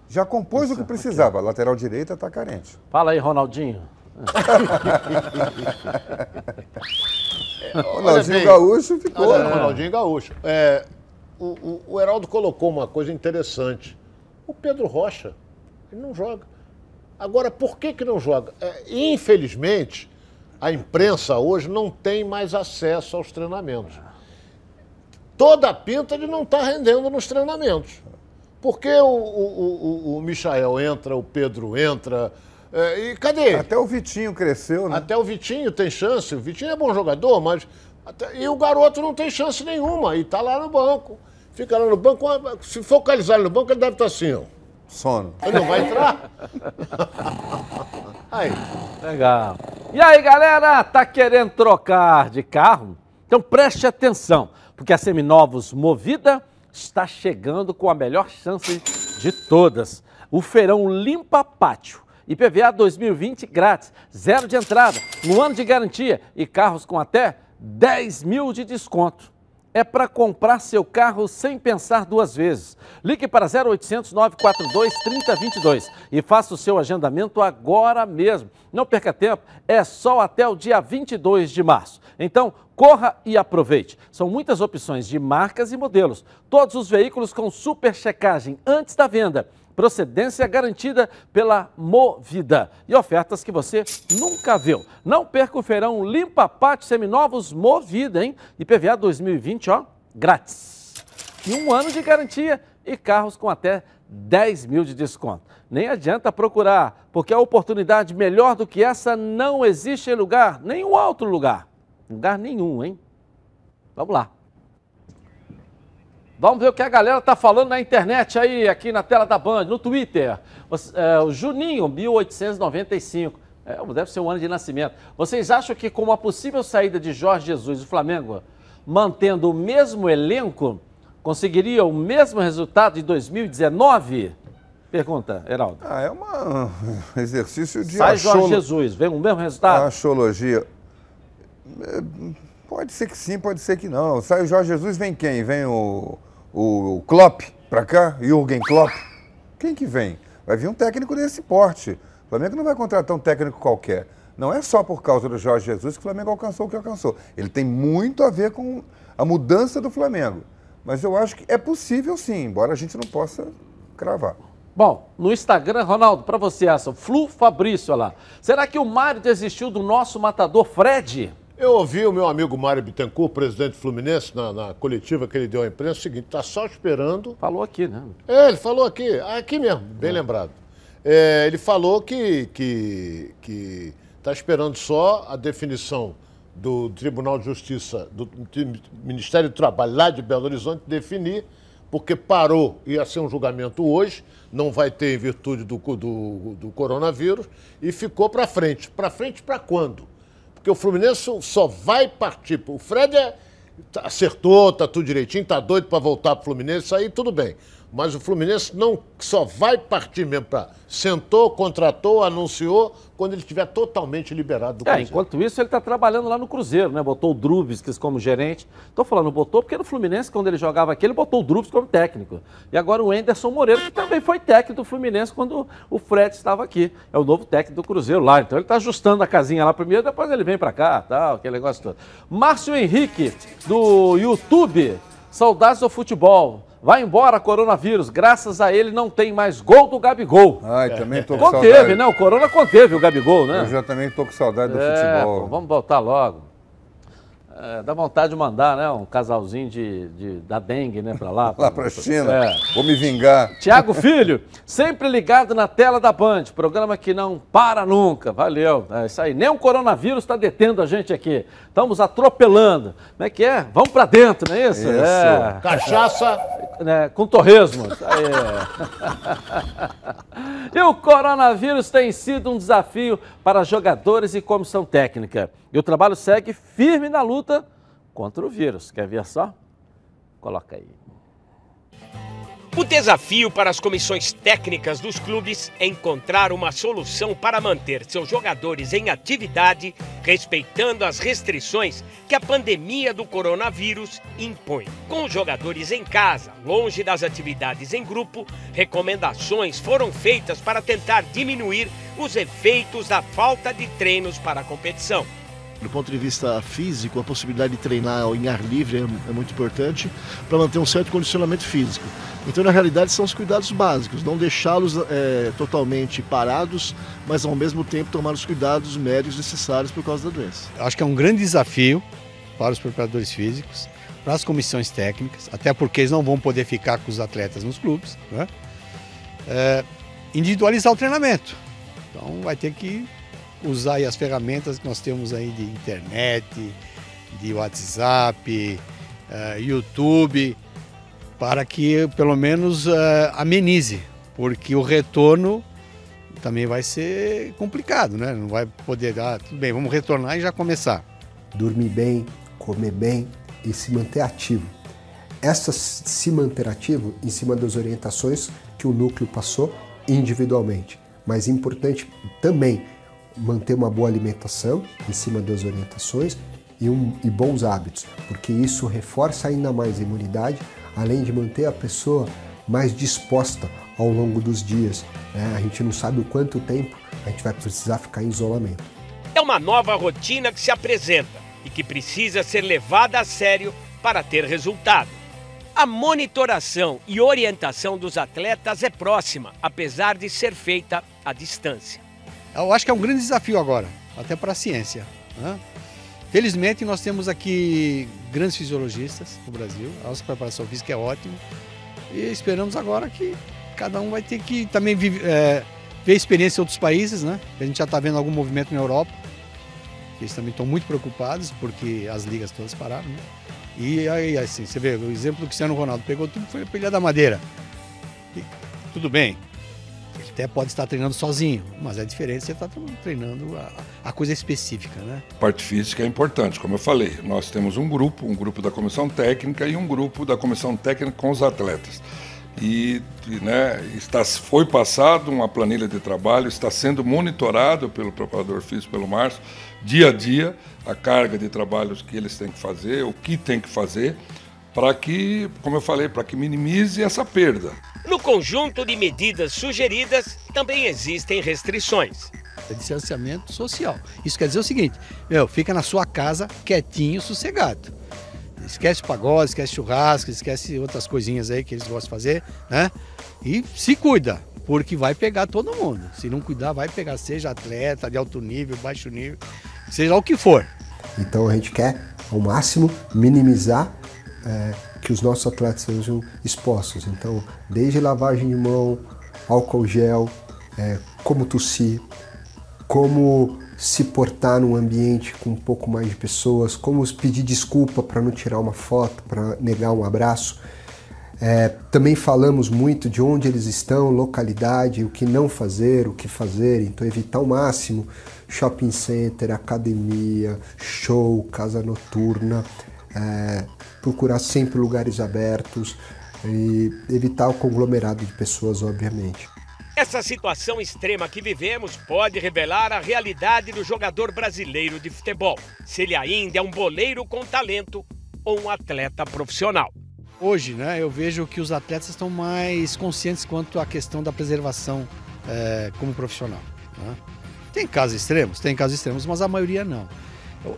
Já compôs Isso, o que precisava. Aqui. Lateral direita está carente. Fala aí, Ronaldinho. Ronaldinho Gaúcho ficou. Olha, né? Ronaldinho Gaúcho. É, o, o, o Heraldo colocou uma coisa interessante. O Pedro Rocha, ele não joga. Agora, por que, que não joga? É, infelizmente, a imprensa hoje não tem mais acesso aos treinamentos. Toda a pinta de não estar tá rendendo nos treinamentos. Porque o, o, o, o Michael entra, o Pedro entra. É, e cadê? Até o Vitinho cresceu, né? Até o Vitinho tem chance. O Vitinho é bom jogador, mas. Até, e o garoto não tem chance nenhuma. E está lá no banco. Fica lá no banco. Se focalizar no banco, ele deve estar tá assim, ó. Sono. Ele não vai entrar? aí. Legal. E aí, galera, tá querendo trocar de carro? Então preste atenção, porque a Seminovos Movida está chegando com a melhor chance de todas. O feirão Limpa Pátio. IPVA 2020 grátis, zero de entrada, um ano de garantia e carros com até 10 mil de desconto é para comprar seu carro sem pensar duas vezes. Ligue para 0800 942 3022 e faça o seu agendamento agora mesmo. Não perca tempo, é só até o dia 22 de março. Então, corra e aproveite. São muitas opções de marcas e modelos. Todos os veículos com super checagem antes da venda procedência garantida pela Movida e ofertas que você nunca viu. Não perca o feirão Limpa Pátio Seminovos Movida, hein? IPVA 2020, ó, grátis. E um ano de garantia e carros com até 10 mil de desconto. Nem adianta procurar, porque a oportunidade melhor do que essa não existe em lugar, nenhum outro lugar. Lugar nenhum, hein? Vamos lá. Vamos ver o que a galera tá falando na internet aí, aqui na tela da Band, no Twitter. É, o Juninho, 1895. É, deve ser o ano de nascimento. Vocês acham que com a possível saída de Jorge Jesus do Flamengo, mantendo o mesmo elenco, conseguiria o mesmo resultado de 2019? Pergunta, Heraldo. Ah, é uma, um exercício de Sai Jorge Jesus, vem o mesmo resultado? Astrologia. É, pode ser que sim, pode ser que não. Sai o Jorge Jesus, vem quem? Vem o o Klopp para cá, Jürgen Klopp. Quem que vem? Vai vir um técnico desse porte. O Flamengo não vai contratar um técnico qualquer. Não é só por causa do Jorge Jesus que o Flamengo alcançou o que alcançou. Ele tem muito a ver com a mudança do Flamengo. Mas eu acho que é possível sim, embora a gente não possa cravar. Bom, no Instagram, Ronaldo, para você essa, Flu Fabrício, olha lá. Será que o Mário desistiu do nosso matador Fred? Eu ouvi o meu amigo Mário Bittencourt, presidente Fluminense, na, na, coletiva que ele deu à imprensa, o seguinte, está só esperando... Falou aqui, né? É, ele falou aqui, aqui mesmo, bem é. lembrado. É, ele falou que está que, que tá esperando só a definição do Tribunal de Justiça, do Ministério do Trabalho lá de Belo Horizonte, definir, porque parou, ia ser um julgamento hoje, não vai ter em virtude do, do, do coronavírus, e ficou para frente. Para frente para quando? Porque o Fluminense só vai partir. O Fred é, acertou, tá tudo direitinho, tá doido para voltar pro Fluminense, aí tudo bem. Mas o Fluminense não só vai partir mesmo para sentou, contratou, anunciou quando ele estiver totalmente liberado do é, Cruzeiro. Enquanto isso, ele está trabalhando lá no Cruzeiro, né? Botou o Drubis como gerente. Estou falando botou porque no Fluminense, quando ele jogava aqui, ele botou o Drubis como técnico. E agora o Enderson Moreira, que também foi técnico do Fluminense quando o Fred estava aqui. É o novo técnico do Cruzeiro lá. Então ele está ajustando a casinha lá primeiro, depois ele vem para cá, tal, aquele negócio todo. Márcio Henrique, do YouTube. Saudades do futebol. Vai embora, coronavírus. Graças a ele não tem mais gol do Gabigol. Ai, também tô com conteve, saudade. Conteve, né? O Corona conteve o Gabigol, né? Eu já também tô com saudade do é, futebol. Pô, vamos voltar logo. É, dá vontade de mandar, né? Um casalzinho de, de da dengue, né? Pra lá. lá pra China. É. Vou me vingar. Tiago Filho, sempre ligado na tela da Band. Programa que não para nunca. Valeu. É isso aí. Nem o coronavírus está detendo a gente aqui. Estamos atropelando. Como é que é? Vamos pra dentro, não é isso? Isso. É. Cachaça. É, com torresmo. Aí. e o coronavírus tem sido um desafio para jogadores e comissão técnica. E o trabalho segue firme na luta contra o vírus. Quer ver só? Coloca aí. O desafio para as comissões técnicas dos clubes é encontrar uma solução para manter seus jogadores em atividade, respeitando as restrições que a pandemia do coronavírus impõe. Com os jogadores em casa, longe das atividades em grupo, recomendações foram feitas para tentar diminuir os efeitos da falta de treinos para a competição. Do ponto de vista físico, a possibilidade de treinar em ar livre é, é muito importante para manter um certo condicionamento físico. Então, na realidade, são os cuidados básicos, não deixá-los é, totalmente parados, mas ao mesmo tempo tomar os cuidados médicos necessários por causa da doença. Acho que é um grande desafio para os preparadores físicos, para as comissões técnicas, até porque eles não vão poder ficar com os atletas nos clubes, né? é, individualizar o treinamento. Então, vai ter que usar as ferramentas que nós temos aí de internet, de WhatsApp, uh, YouTube, para que pelo menos uh, amenize, porque o retorno também vai ser complicado, né? Não vai poder, ah, tudo bem, vamos retornar e já começar. Dormir bem, comer bem e se manter ativo. Essa se manter ativo em cima das orientações que o núcleo passou individualmente. Mas importante também manter uma boa alimentação em cima das orientações e, um, e bons hábitos, porque isso reforça ainda mais a imunidade, além de manter a pessoa mais disposta ao longo dos dias. Né? A gente não sabe o quanto tempo a gente vai precisar ficar em isolamento. É uma nova rotina que se apresenta e que precisa ser levada a sério para ter resultado. A monitoração e orientação dos atletas é próxima, apesar de ser feita à distância. Eu acho que é um grande desafio agora, até para a ciência. Né? Felizmente, nós temos aqui grandes fisiologistas no Brasil, a nossa preparação física é ótima e esperamos agora que cada um vai ter que também vive, é, ver a experiência em outros países, né? A gente já está vendo algum movimento na Europa, eles também estão muito preocupados porque as ligas todas pararam, né? E aí, assim, você vê, o exemplo do Cristiano Ronaldo pegou tudo foi para Ilha da Madeira. E, tudo bem, até pode estar treinando sozinho, mas é diferente você estar tá treinando a, a, coisa específica, né? Parte física é importante, como eu falei. Nós temos um grupo, um grupo da comissão técnica e um grupo da comissão técnica com os atletas e né, está, foi passado uma planilha de trabalho, está sendo monitorado pelo preparador físico, pelo Márcio, dia a dia, a carga de trabalhos que eles têm que fazer, o que tem que fazer, para que, como eu falei, para que minimize essa perda. No conjunto de medidas sugeridas, também existem restrições. É distanciamento social. Isso quer dizer o seguinte: meu, fica na sua casa quietinho, sossegado. Esquece pagode, esquece churrasco, esquece outras coisinhas aí que eles gostam de fazer, né? E se cuida, porque vai pegar todo mundo. Se não cuidar, vai pegar, seja atleta de alto nível, baixo nível, seja o que for. Então a gente quer, ao máximo, minimizar é, que os nossos atletas sejam expostos. Então, desde lavagem de mão, álcool gel, é, como tossir, como se portar num ambiente com um pouco mais de pessoas, como pedir desculpa para não tirar uma foto, para negar um abraço. É, também falamos muito de onde eles estão, localidade, o que não fazer, o que fazer, então evitar ao máximo shopping center, academia, show, casa noturna, é, procurar sempre lugares abertos e evitar o conglomerado de pessoas, obviamente. Essa situação extrema que vivemos pode revelar a realidade do jogador brasileiro de futebol. Se ele ainda é um boleiro com talento ou um atleta profissional. Hoje, né, eu vejo que os atletas estão mais conscientes quanto à questão da preservação é, como profissional. Né? Tem casos extremos? Tem casos extremos, mas a maioria não.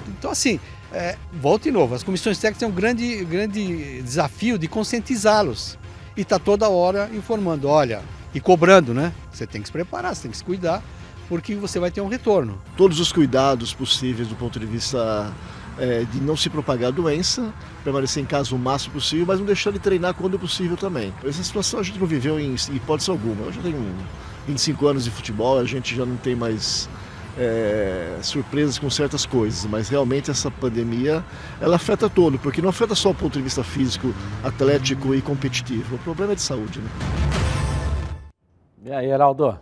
Então, assim, é, volta de novo, as comissões técnicas têm um grande, grande desafio de conscientizá-los. E está toda hora informando, olha, e cobrando, né? Você tem que se preparar, você tem que se cuidar, porque você vai ter um retorno. Todos os cuidados possíveis do ponto de vista é, de não se propagar a doença, permanecer em casa o máximo possível, mas não deixar de treinar quando possível também. Essa situação a gente não viveu em hipótese alguma. Eu já tenho 25 anos de futebol, a gente já não tem mais é, surpresas com certas coisas, mas realmente essa pandemia ela afeta todo, porque não afeta só o ponto de vista físico, atlético e competitivo. O problema é de saúde. Né? E aí, Heraldo?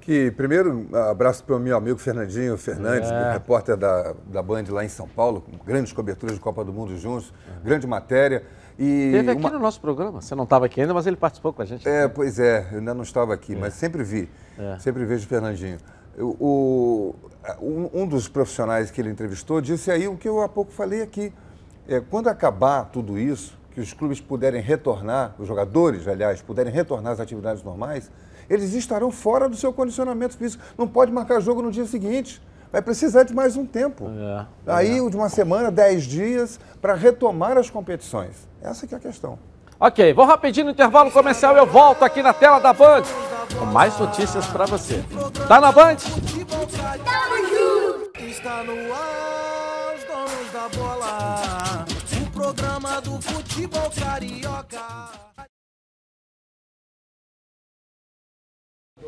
Que primeiro, abraço para o meu amigo Fernandinho Fernandes, é. repórter da, da Band lá em São Paulo, com grandes coberturas de Copa do Mundo juntos, é. grande matéria. E Teve aqui uma... no nosso programa, você não estava aqui ainda, mas ele participou com a gente. É, pois é, eu ainda não estava aqui, é. mas sempre vi, é. sempre vejo o Fernandinho. O, um, um, dos profissionais que ele entrevistou disse aí o que eu há pouco falei aqui. É, quando acabar tudo isso, que os clubes puderem retornar, os jogadores, aliás, puderem retornar às atividades normais, eles estarão fora do seu condicionamento físico. Não pode marcar jogo no dia seguinte. Vai precisar de mais um tempo. É, Aí, é. de uma semana, dez dias, para retomar as competições. Essa que é a questão. Ok, vou rapidinho no intervalo comercial. Eu volto aqui na tela da Band com mais notícias para você. Tá na Band? Está no ar, os donos da bola. O programa do futebol carioca.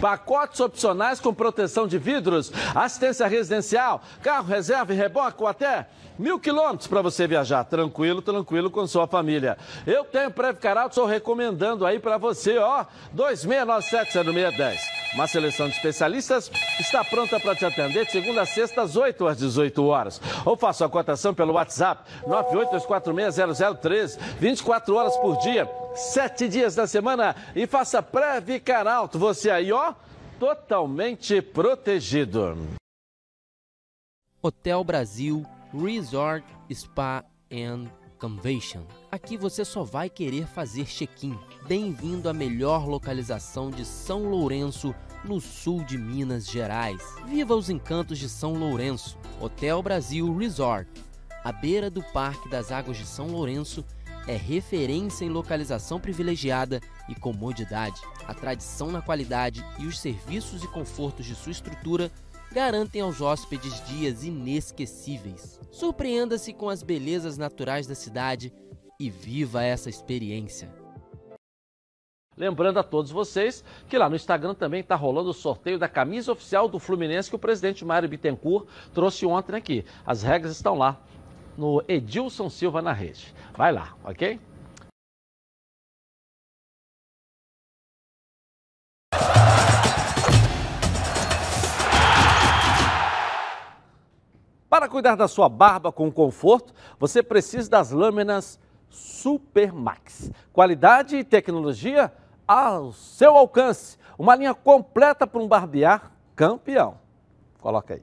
Pacotes opcionais com proteção de vidros, assistência residencial, carro reserva e reboque com até mil quilômetros para você viajar tranquilo, tranquilo com sua família. Eu tenho Previcar Alto, estou recomendando aí para você, ó, 2697-0610. Uma seleção de especialistas está pronta para te atender de segunda a sexta, às 8 às 18 horas. Ou faça a cotação pelo WhatsApp 982460013, 24 horas por dia, 7 dias da semana e faça Previcar Alto. Você aí, ó, totalmente protegido. Hotel Brasil Resort Spa and Convention. Aqui você só vai querer fazer check-in. Bem-vindo à melhor localização de São Lourenço, no sul de Minas Gerais. Viva os encantos de São Lourenço. Hotel Brasil Resort. À beira do Parque das Águas de São Lourenço, é referência em localização privilegiada e comodidade. A tradição na qualidade e os serviços e confortos de sua estrutura garantem aos hóspedes dias inesquecíveis. Surpreenda-se com as belezas naturais da cidade e viva essa experiência. Lembrando a todos vocês que lá no Instagram também está rolando o sorteio da camisa oficial do Fluminense que o presidente Mário Bittencourt trouxe ontem aqui. As regras estão lá no Edilson Silva na rede. Vai lá, ok? Para cuidar da sua barba com conforto, você precisa das lâminas Supermax. Qualidade e tecnologia ao seu alcance. Uma linha completa para um barbear campeão. Coloca aí.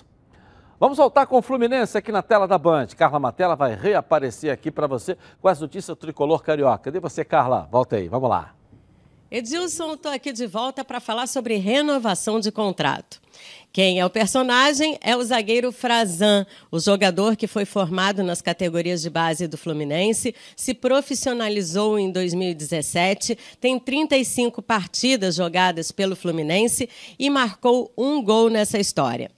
Vamos voltar com o Fluminense aqui na tela da Band. Carla Matela vai reaparecer aqui para você com as notícias tricolor carioca. Cadê você, Carla? Volta aí, vamos lá. Edilson, estou aqui de volta para falar sobre renovação de contrato. Quem é o personagem é o zagueiro Frazan, o jogador que foi formado nas categorias de base do Fluminense, se profissionalizou em 2017, tem 35 partidas jogadas pelo Fluminense e marcou um gol nessa história.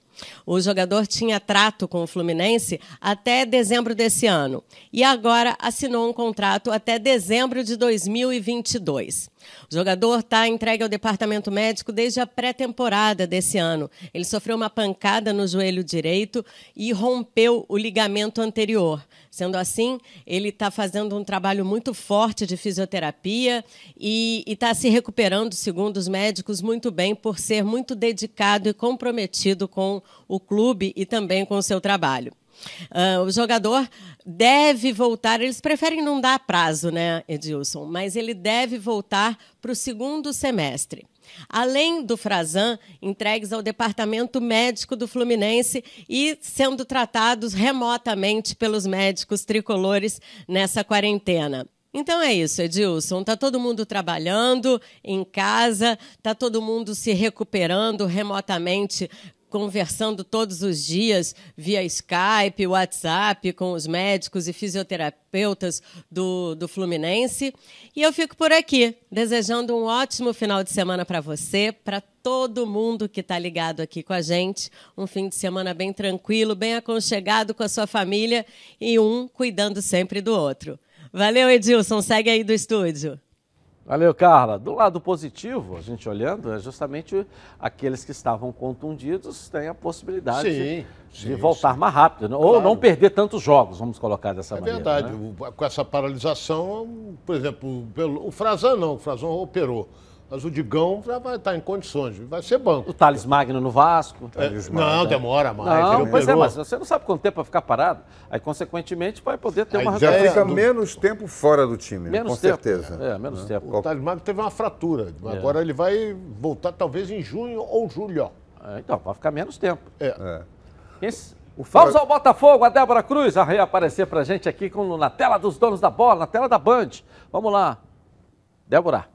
O jogador tinha trato com o Fluminense até dezembro desse ano e agora assinou um contrato até dezembro de 2022. O jogador está entregue ao departamento médico desde a pré-temporada desse ano. Ele sofreu uma pancada no joelho direito e rompeu o ligamento anterior. Sendo assim, ele está fazendo um trabalho muito forte de fisioterapia e está se recuperando, segundo os médicos, muito bem por ser muito dedicado e comprometido com o clube e também com o seu trabalho. Uh, o jogador deve voltar, eles preferem não dar prazo, né, Edilson? Mas ele deve voltar para o segundo semestre. Além do Frazan, entregues ao departamento médico do Fluminense e sendo tratados remotamente pelos médicos tricolores nessa quarentena. Então é isso, Edilson. Tá todo mundo trabalhando em casa, tá todo mundo se recuperando remotamente conversando todos os dias via Skype, WhatsApp com os médicos e fisioterapeutas do, do Fluminense. E eu fico por aqui, desejando um ótimo final de semana para você, para todo mundo que está ligado aqui com a gente. Um fim de semana bem tranquilo, bem aconchegado com a sua família e um cuidando sempre do outro. Valeu, Edilson. Segue aí do estúdio. Valeu, Carla. Do lado positivo, a gente olhando, é justamente aqueles que estavam contundidos têm a possibilidade sim, de, sim, voltar sim. mais rápido, né? ou não perder tantos jogos, vamos colocar dessa é maneira. É verdade. Né? Com essa paralisação, por exemplo, pelo, o Frazan não, o Frazan operou. Mas o Digão já vai estar em condições, vai ser banco. O Thales Magno no Vasco. É, não, demora mais. Não, ele pois é, mas você não sabe quanto tempo vai ficar parado. Aí, consequentemente, vai poder ter uma Já recuperação. fica menos tempo fora do time, Menos com tempo. certeza. É, menos tempo. O Thales Magno teve uma fratura. É. Agora ele vai voltar talvez em junho ou julho. É, então, vai ficar menos tempo. É. S- Vamos ao Botafogo, a Débora Cruz a reaparecer pra gente aqui com, na tela dos donos da bola, na tela da Band. Vamos lá. Débora.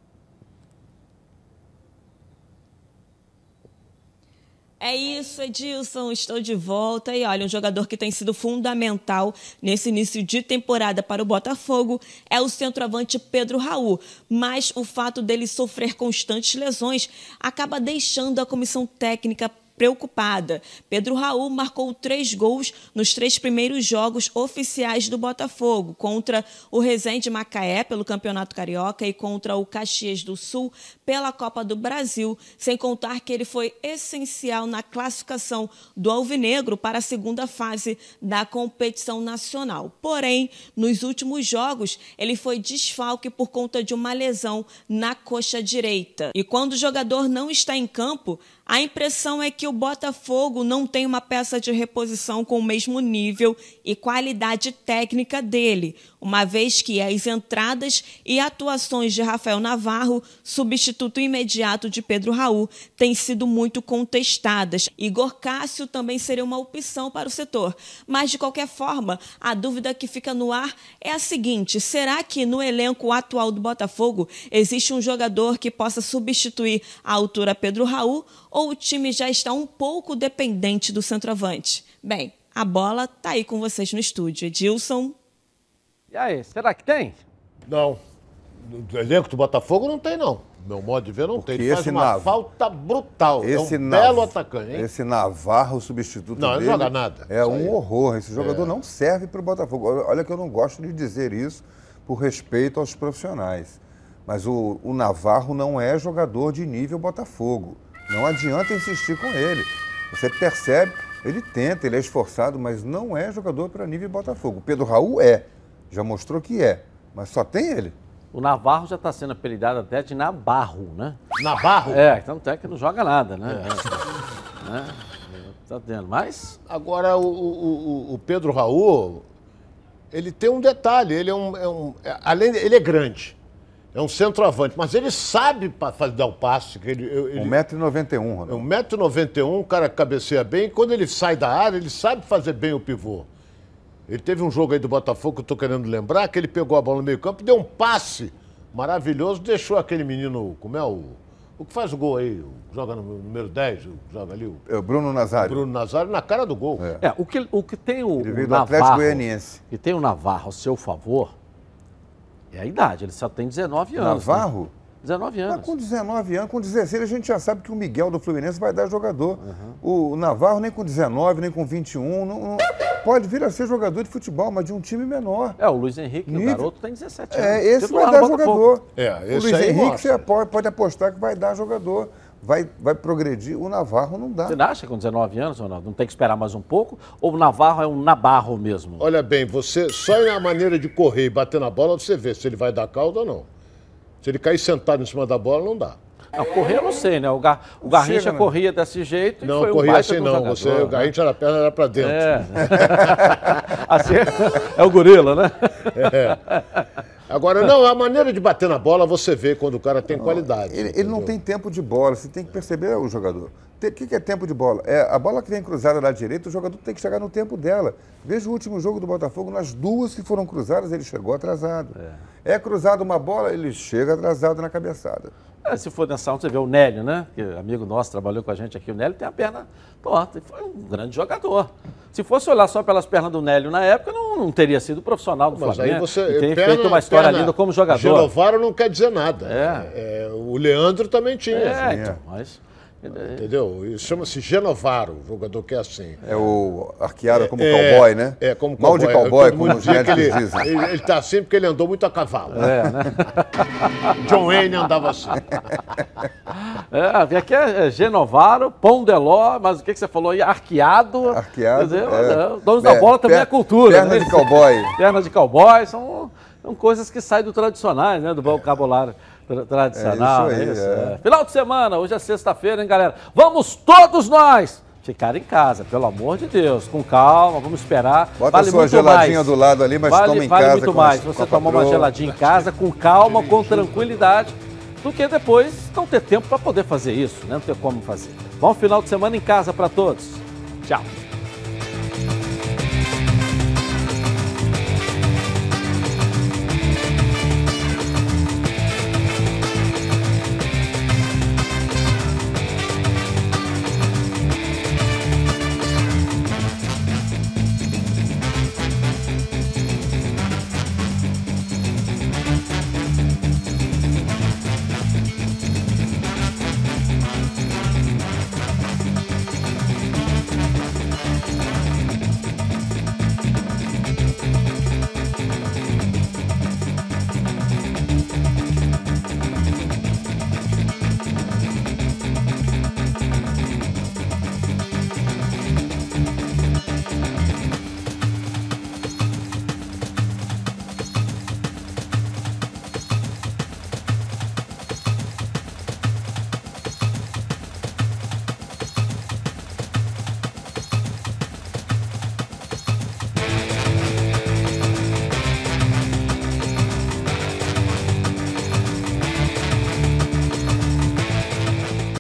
É isso, Edilson, estou de volta. E olha, um jogador que tem sido fundamental nesse início de temporada para o Botafogo é o centroavante Pedro Raul. Mas o fato dele sofrer constantes lesões acaba deixando a comissão técnica preocupada. Pedro Raul marcou três gols nos três primeiros jogos oficiais do Botafogo, contra o Resende Macaé pelo Campeonato Carioca e contra o Caxias do Sul pela Copa do Brasil, sem contar que ele foi essencial na classificação do Alvinegro para a segunda fase da competição nacional. Porém, nos últimos jogos, ele foi desfalque por conta de uma lesão na coxa direita. E quando o jogador não está em campo, a impressão é que o Botafogo não tem uma peça de reposição com o mesmo nível e qualidade técnica dele, uma vez que as entradas e atuações de Rafael Navarro, substituto imediato de Pedro Raul, têm sido muito contestadas. Igor Cássio também seria uma opção para o setor. Mas, de qualquer forma, a dúvida que fica no ar é a seguinte: será que no elenco atual do Botafogo existe um jogador que possa substituir à altura Pedro Raul ou o time já está um pouco dependente do centroavante? Bem, a bola tá aí com vocês no estúdio. Edilson. E aí, será que tem? Não. No elenco do Botafogo não tem, não. Meu modo de ver, não tem. Ele esse faz uma Nav- falta brutal. Esse é um Nav- belo atacante, hein? Esse Navarro, o substituto Não, ele dele, joga nada. É Isso um aí. horror. Esse jogador É. não serve para o Botafogo. Olha, olha que eu não gosto de dizer isso por respeito aos profissionais. Mas o, o Navarro não é jogador de nível Botafogo. Não adianta insistir com ele. Você percebe, ele tenta, ele é esforçado, mas não é jogador para nível Botafogo. O Pedro Raul é. Já mostrou que é. Mas só tem ele. O Navarro já está sendo apelidado até de Nabarro, né? Navarro? É, então até que não joga nada, né? É. Né? Tá tendo, mas Agora, o, o- o- o Pedro Raul, ele tem um detalhe. Ele é um. é um- é- além, ele é grande. É um centroavante, mas ele sabe fazer dar o passe. que Ele, ele, 1,91m, É Ronaldo. 1,91m, o cara cabeceia bem. E quando ele sai da área, ele sabe fazer bem o pivô. Ele teve um jogo aí do Botafogo que eu tô querendo lembrar, que ele pegou a bola no meio campo, deu um passe maravilhoso, deixou aquele menino, como é o. O que faz o gol aí? Joga no número 10, o- joga ali o. É o Bruno Nazário. Bruno Nazário na cara do gol. É, o que, o que tem o, Ele o veio do Atlético Navarro, Goianiense. que tem o Navarro ao seu favor, é a idade. Ele só tem 19 anos. Navarro? Né? 19 Mas anos. com 19 anos, com 16, a gente já sabe que o Miguel do Fluminense vai dar jogador. O Navarro nem com 19, nem com 21, não, não- pode vir a ser jogador de futebol, mas de um time menor. É, o Luiz Henrique, Nível- o garoto, tem 17 anos. É, esse Titular vai dar jogador. É, o Luiz aí Henrique mostra. você pode, pode apostar que vai dar jogador. Vai, vai progredir. O Navarro não dá. Você não acha que com 19 anos, Ronaldo, não tem que esperar mais um pouco? Ou o Navarro é um Nabarro mesmo? Olha bem, você só na maneira de correr e bater na bola, você vê se ele vai dar calda ou não. Se ele cair sentado em cima da bola, não dá. Não, correr eu não sei, né? O, Gar, o Garrincha Chega, né? corria desse jeito e Não, foi corria assim um não. jogador, Você, o né? Garrincha era a perna, era pra dentro. É. assim, é o gorila, né? É. Agora, não, a maneira de bater na bola você vê quando o cara tem qualidade. Ele, ele não tem tempo de bola, você tem que perceber o jogador. O que, que é tempo de bola? É a bola que vem cruzada da direita, o jogador tem que chegar no tempo dela. Veja o último jogo do Botafogo, nas duas que foram cruzadas, ele chegou atrasado. É, cruzada uma bola, ele chega atrasado na cabeçada. É, se for nessa onda, você vê o Nélio, né? Que é amigo nosso, trabalhou com a gente aqui. O Nélio tem a perna torta foi um grande jogador. Se fosse olhar só pelas pernas do Nélio na época, não, não teria sido profissional do Mas aí Flamengo. você. e teria perna- feito uma história perna linda como jogador. Genovaro não quer dizer nada. É. É, o Leandro também tinha. É, então, mas... Entendeu? Chama-se Genovaro, o jogador que é assim. É o arqueado como É, cowboy, né? É, como Mal de cowboy, como os que ele, médicos dizem. ele, ele tá assim porque ele andou muito a cavalo. É, né? John Wayne andava assim. É, aqui é é Genovaro, Pão de Ló, mas o que, que você falou aí? Arqueado. Arqueado, dizer, é. é, Donos da É, bola também per- é cultura. perna né? de cowboy. Perna de cowboy, são, são coisas que saem do tradicionais, né? Do vocabulário Tradicional, É é isso isso? aí, é. é. Final de semana, hoje é sexta-feira, hein, galera? Vamos todos nós ficar em casa, pelo amor de Deus, com calma, vamos esperar. Bota a sua muito geladinha mais. do lado ali, mas vale, toma em vale casa muito com a- mais você tomar uma geladinha em casa, com calma, com tranquilidade, do que depois não ter tempo para poder fazer isso, né? Não ter como fazer. Bom final de semana em casa para todos. Tchau.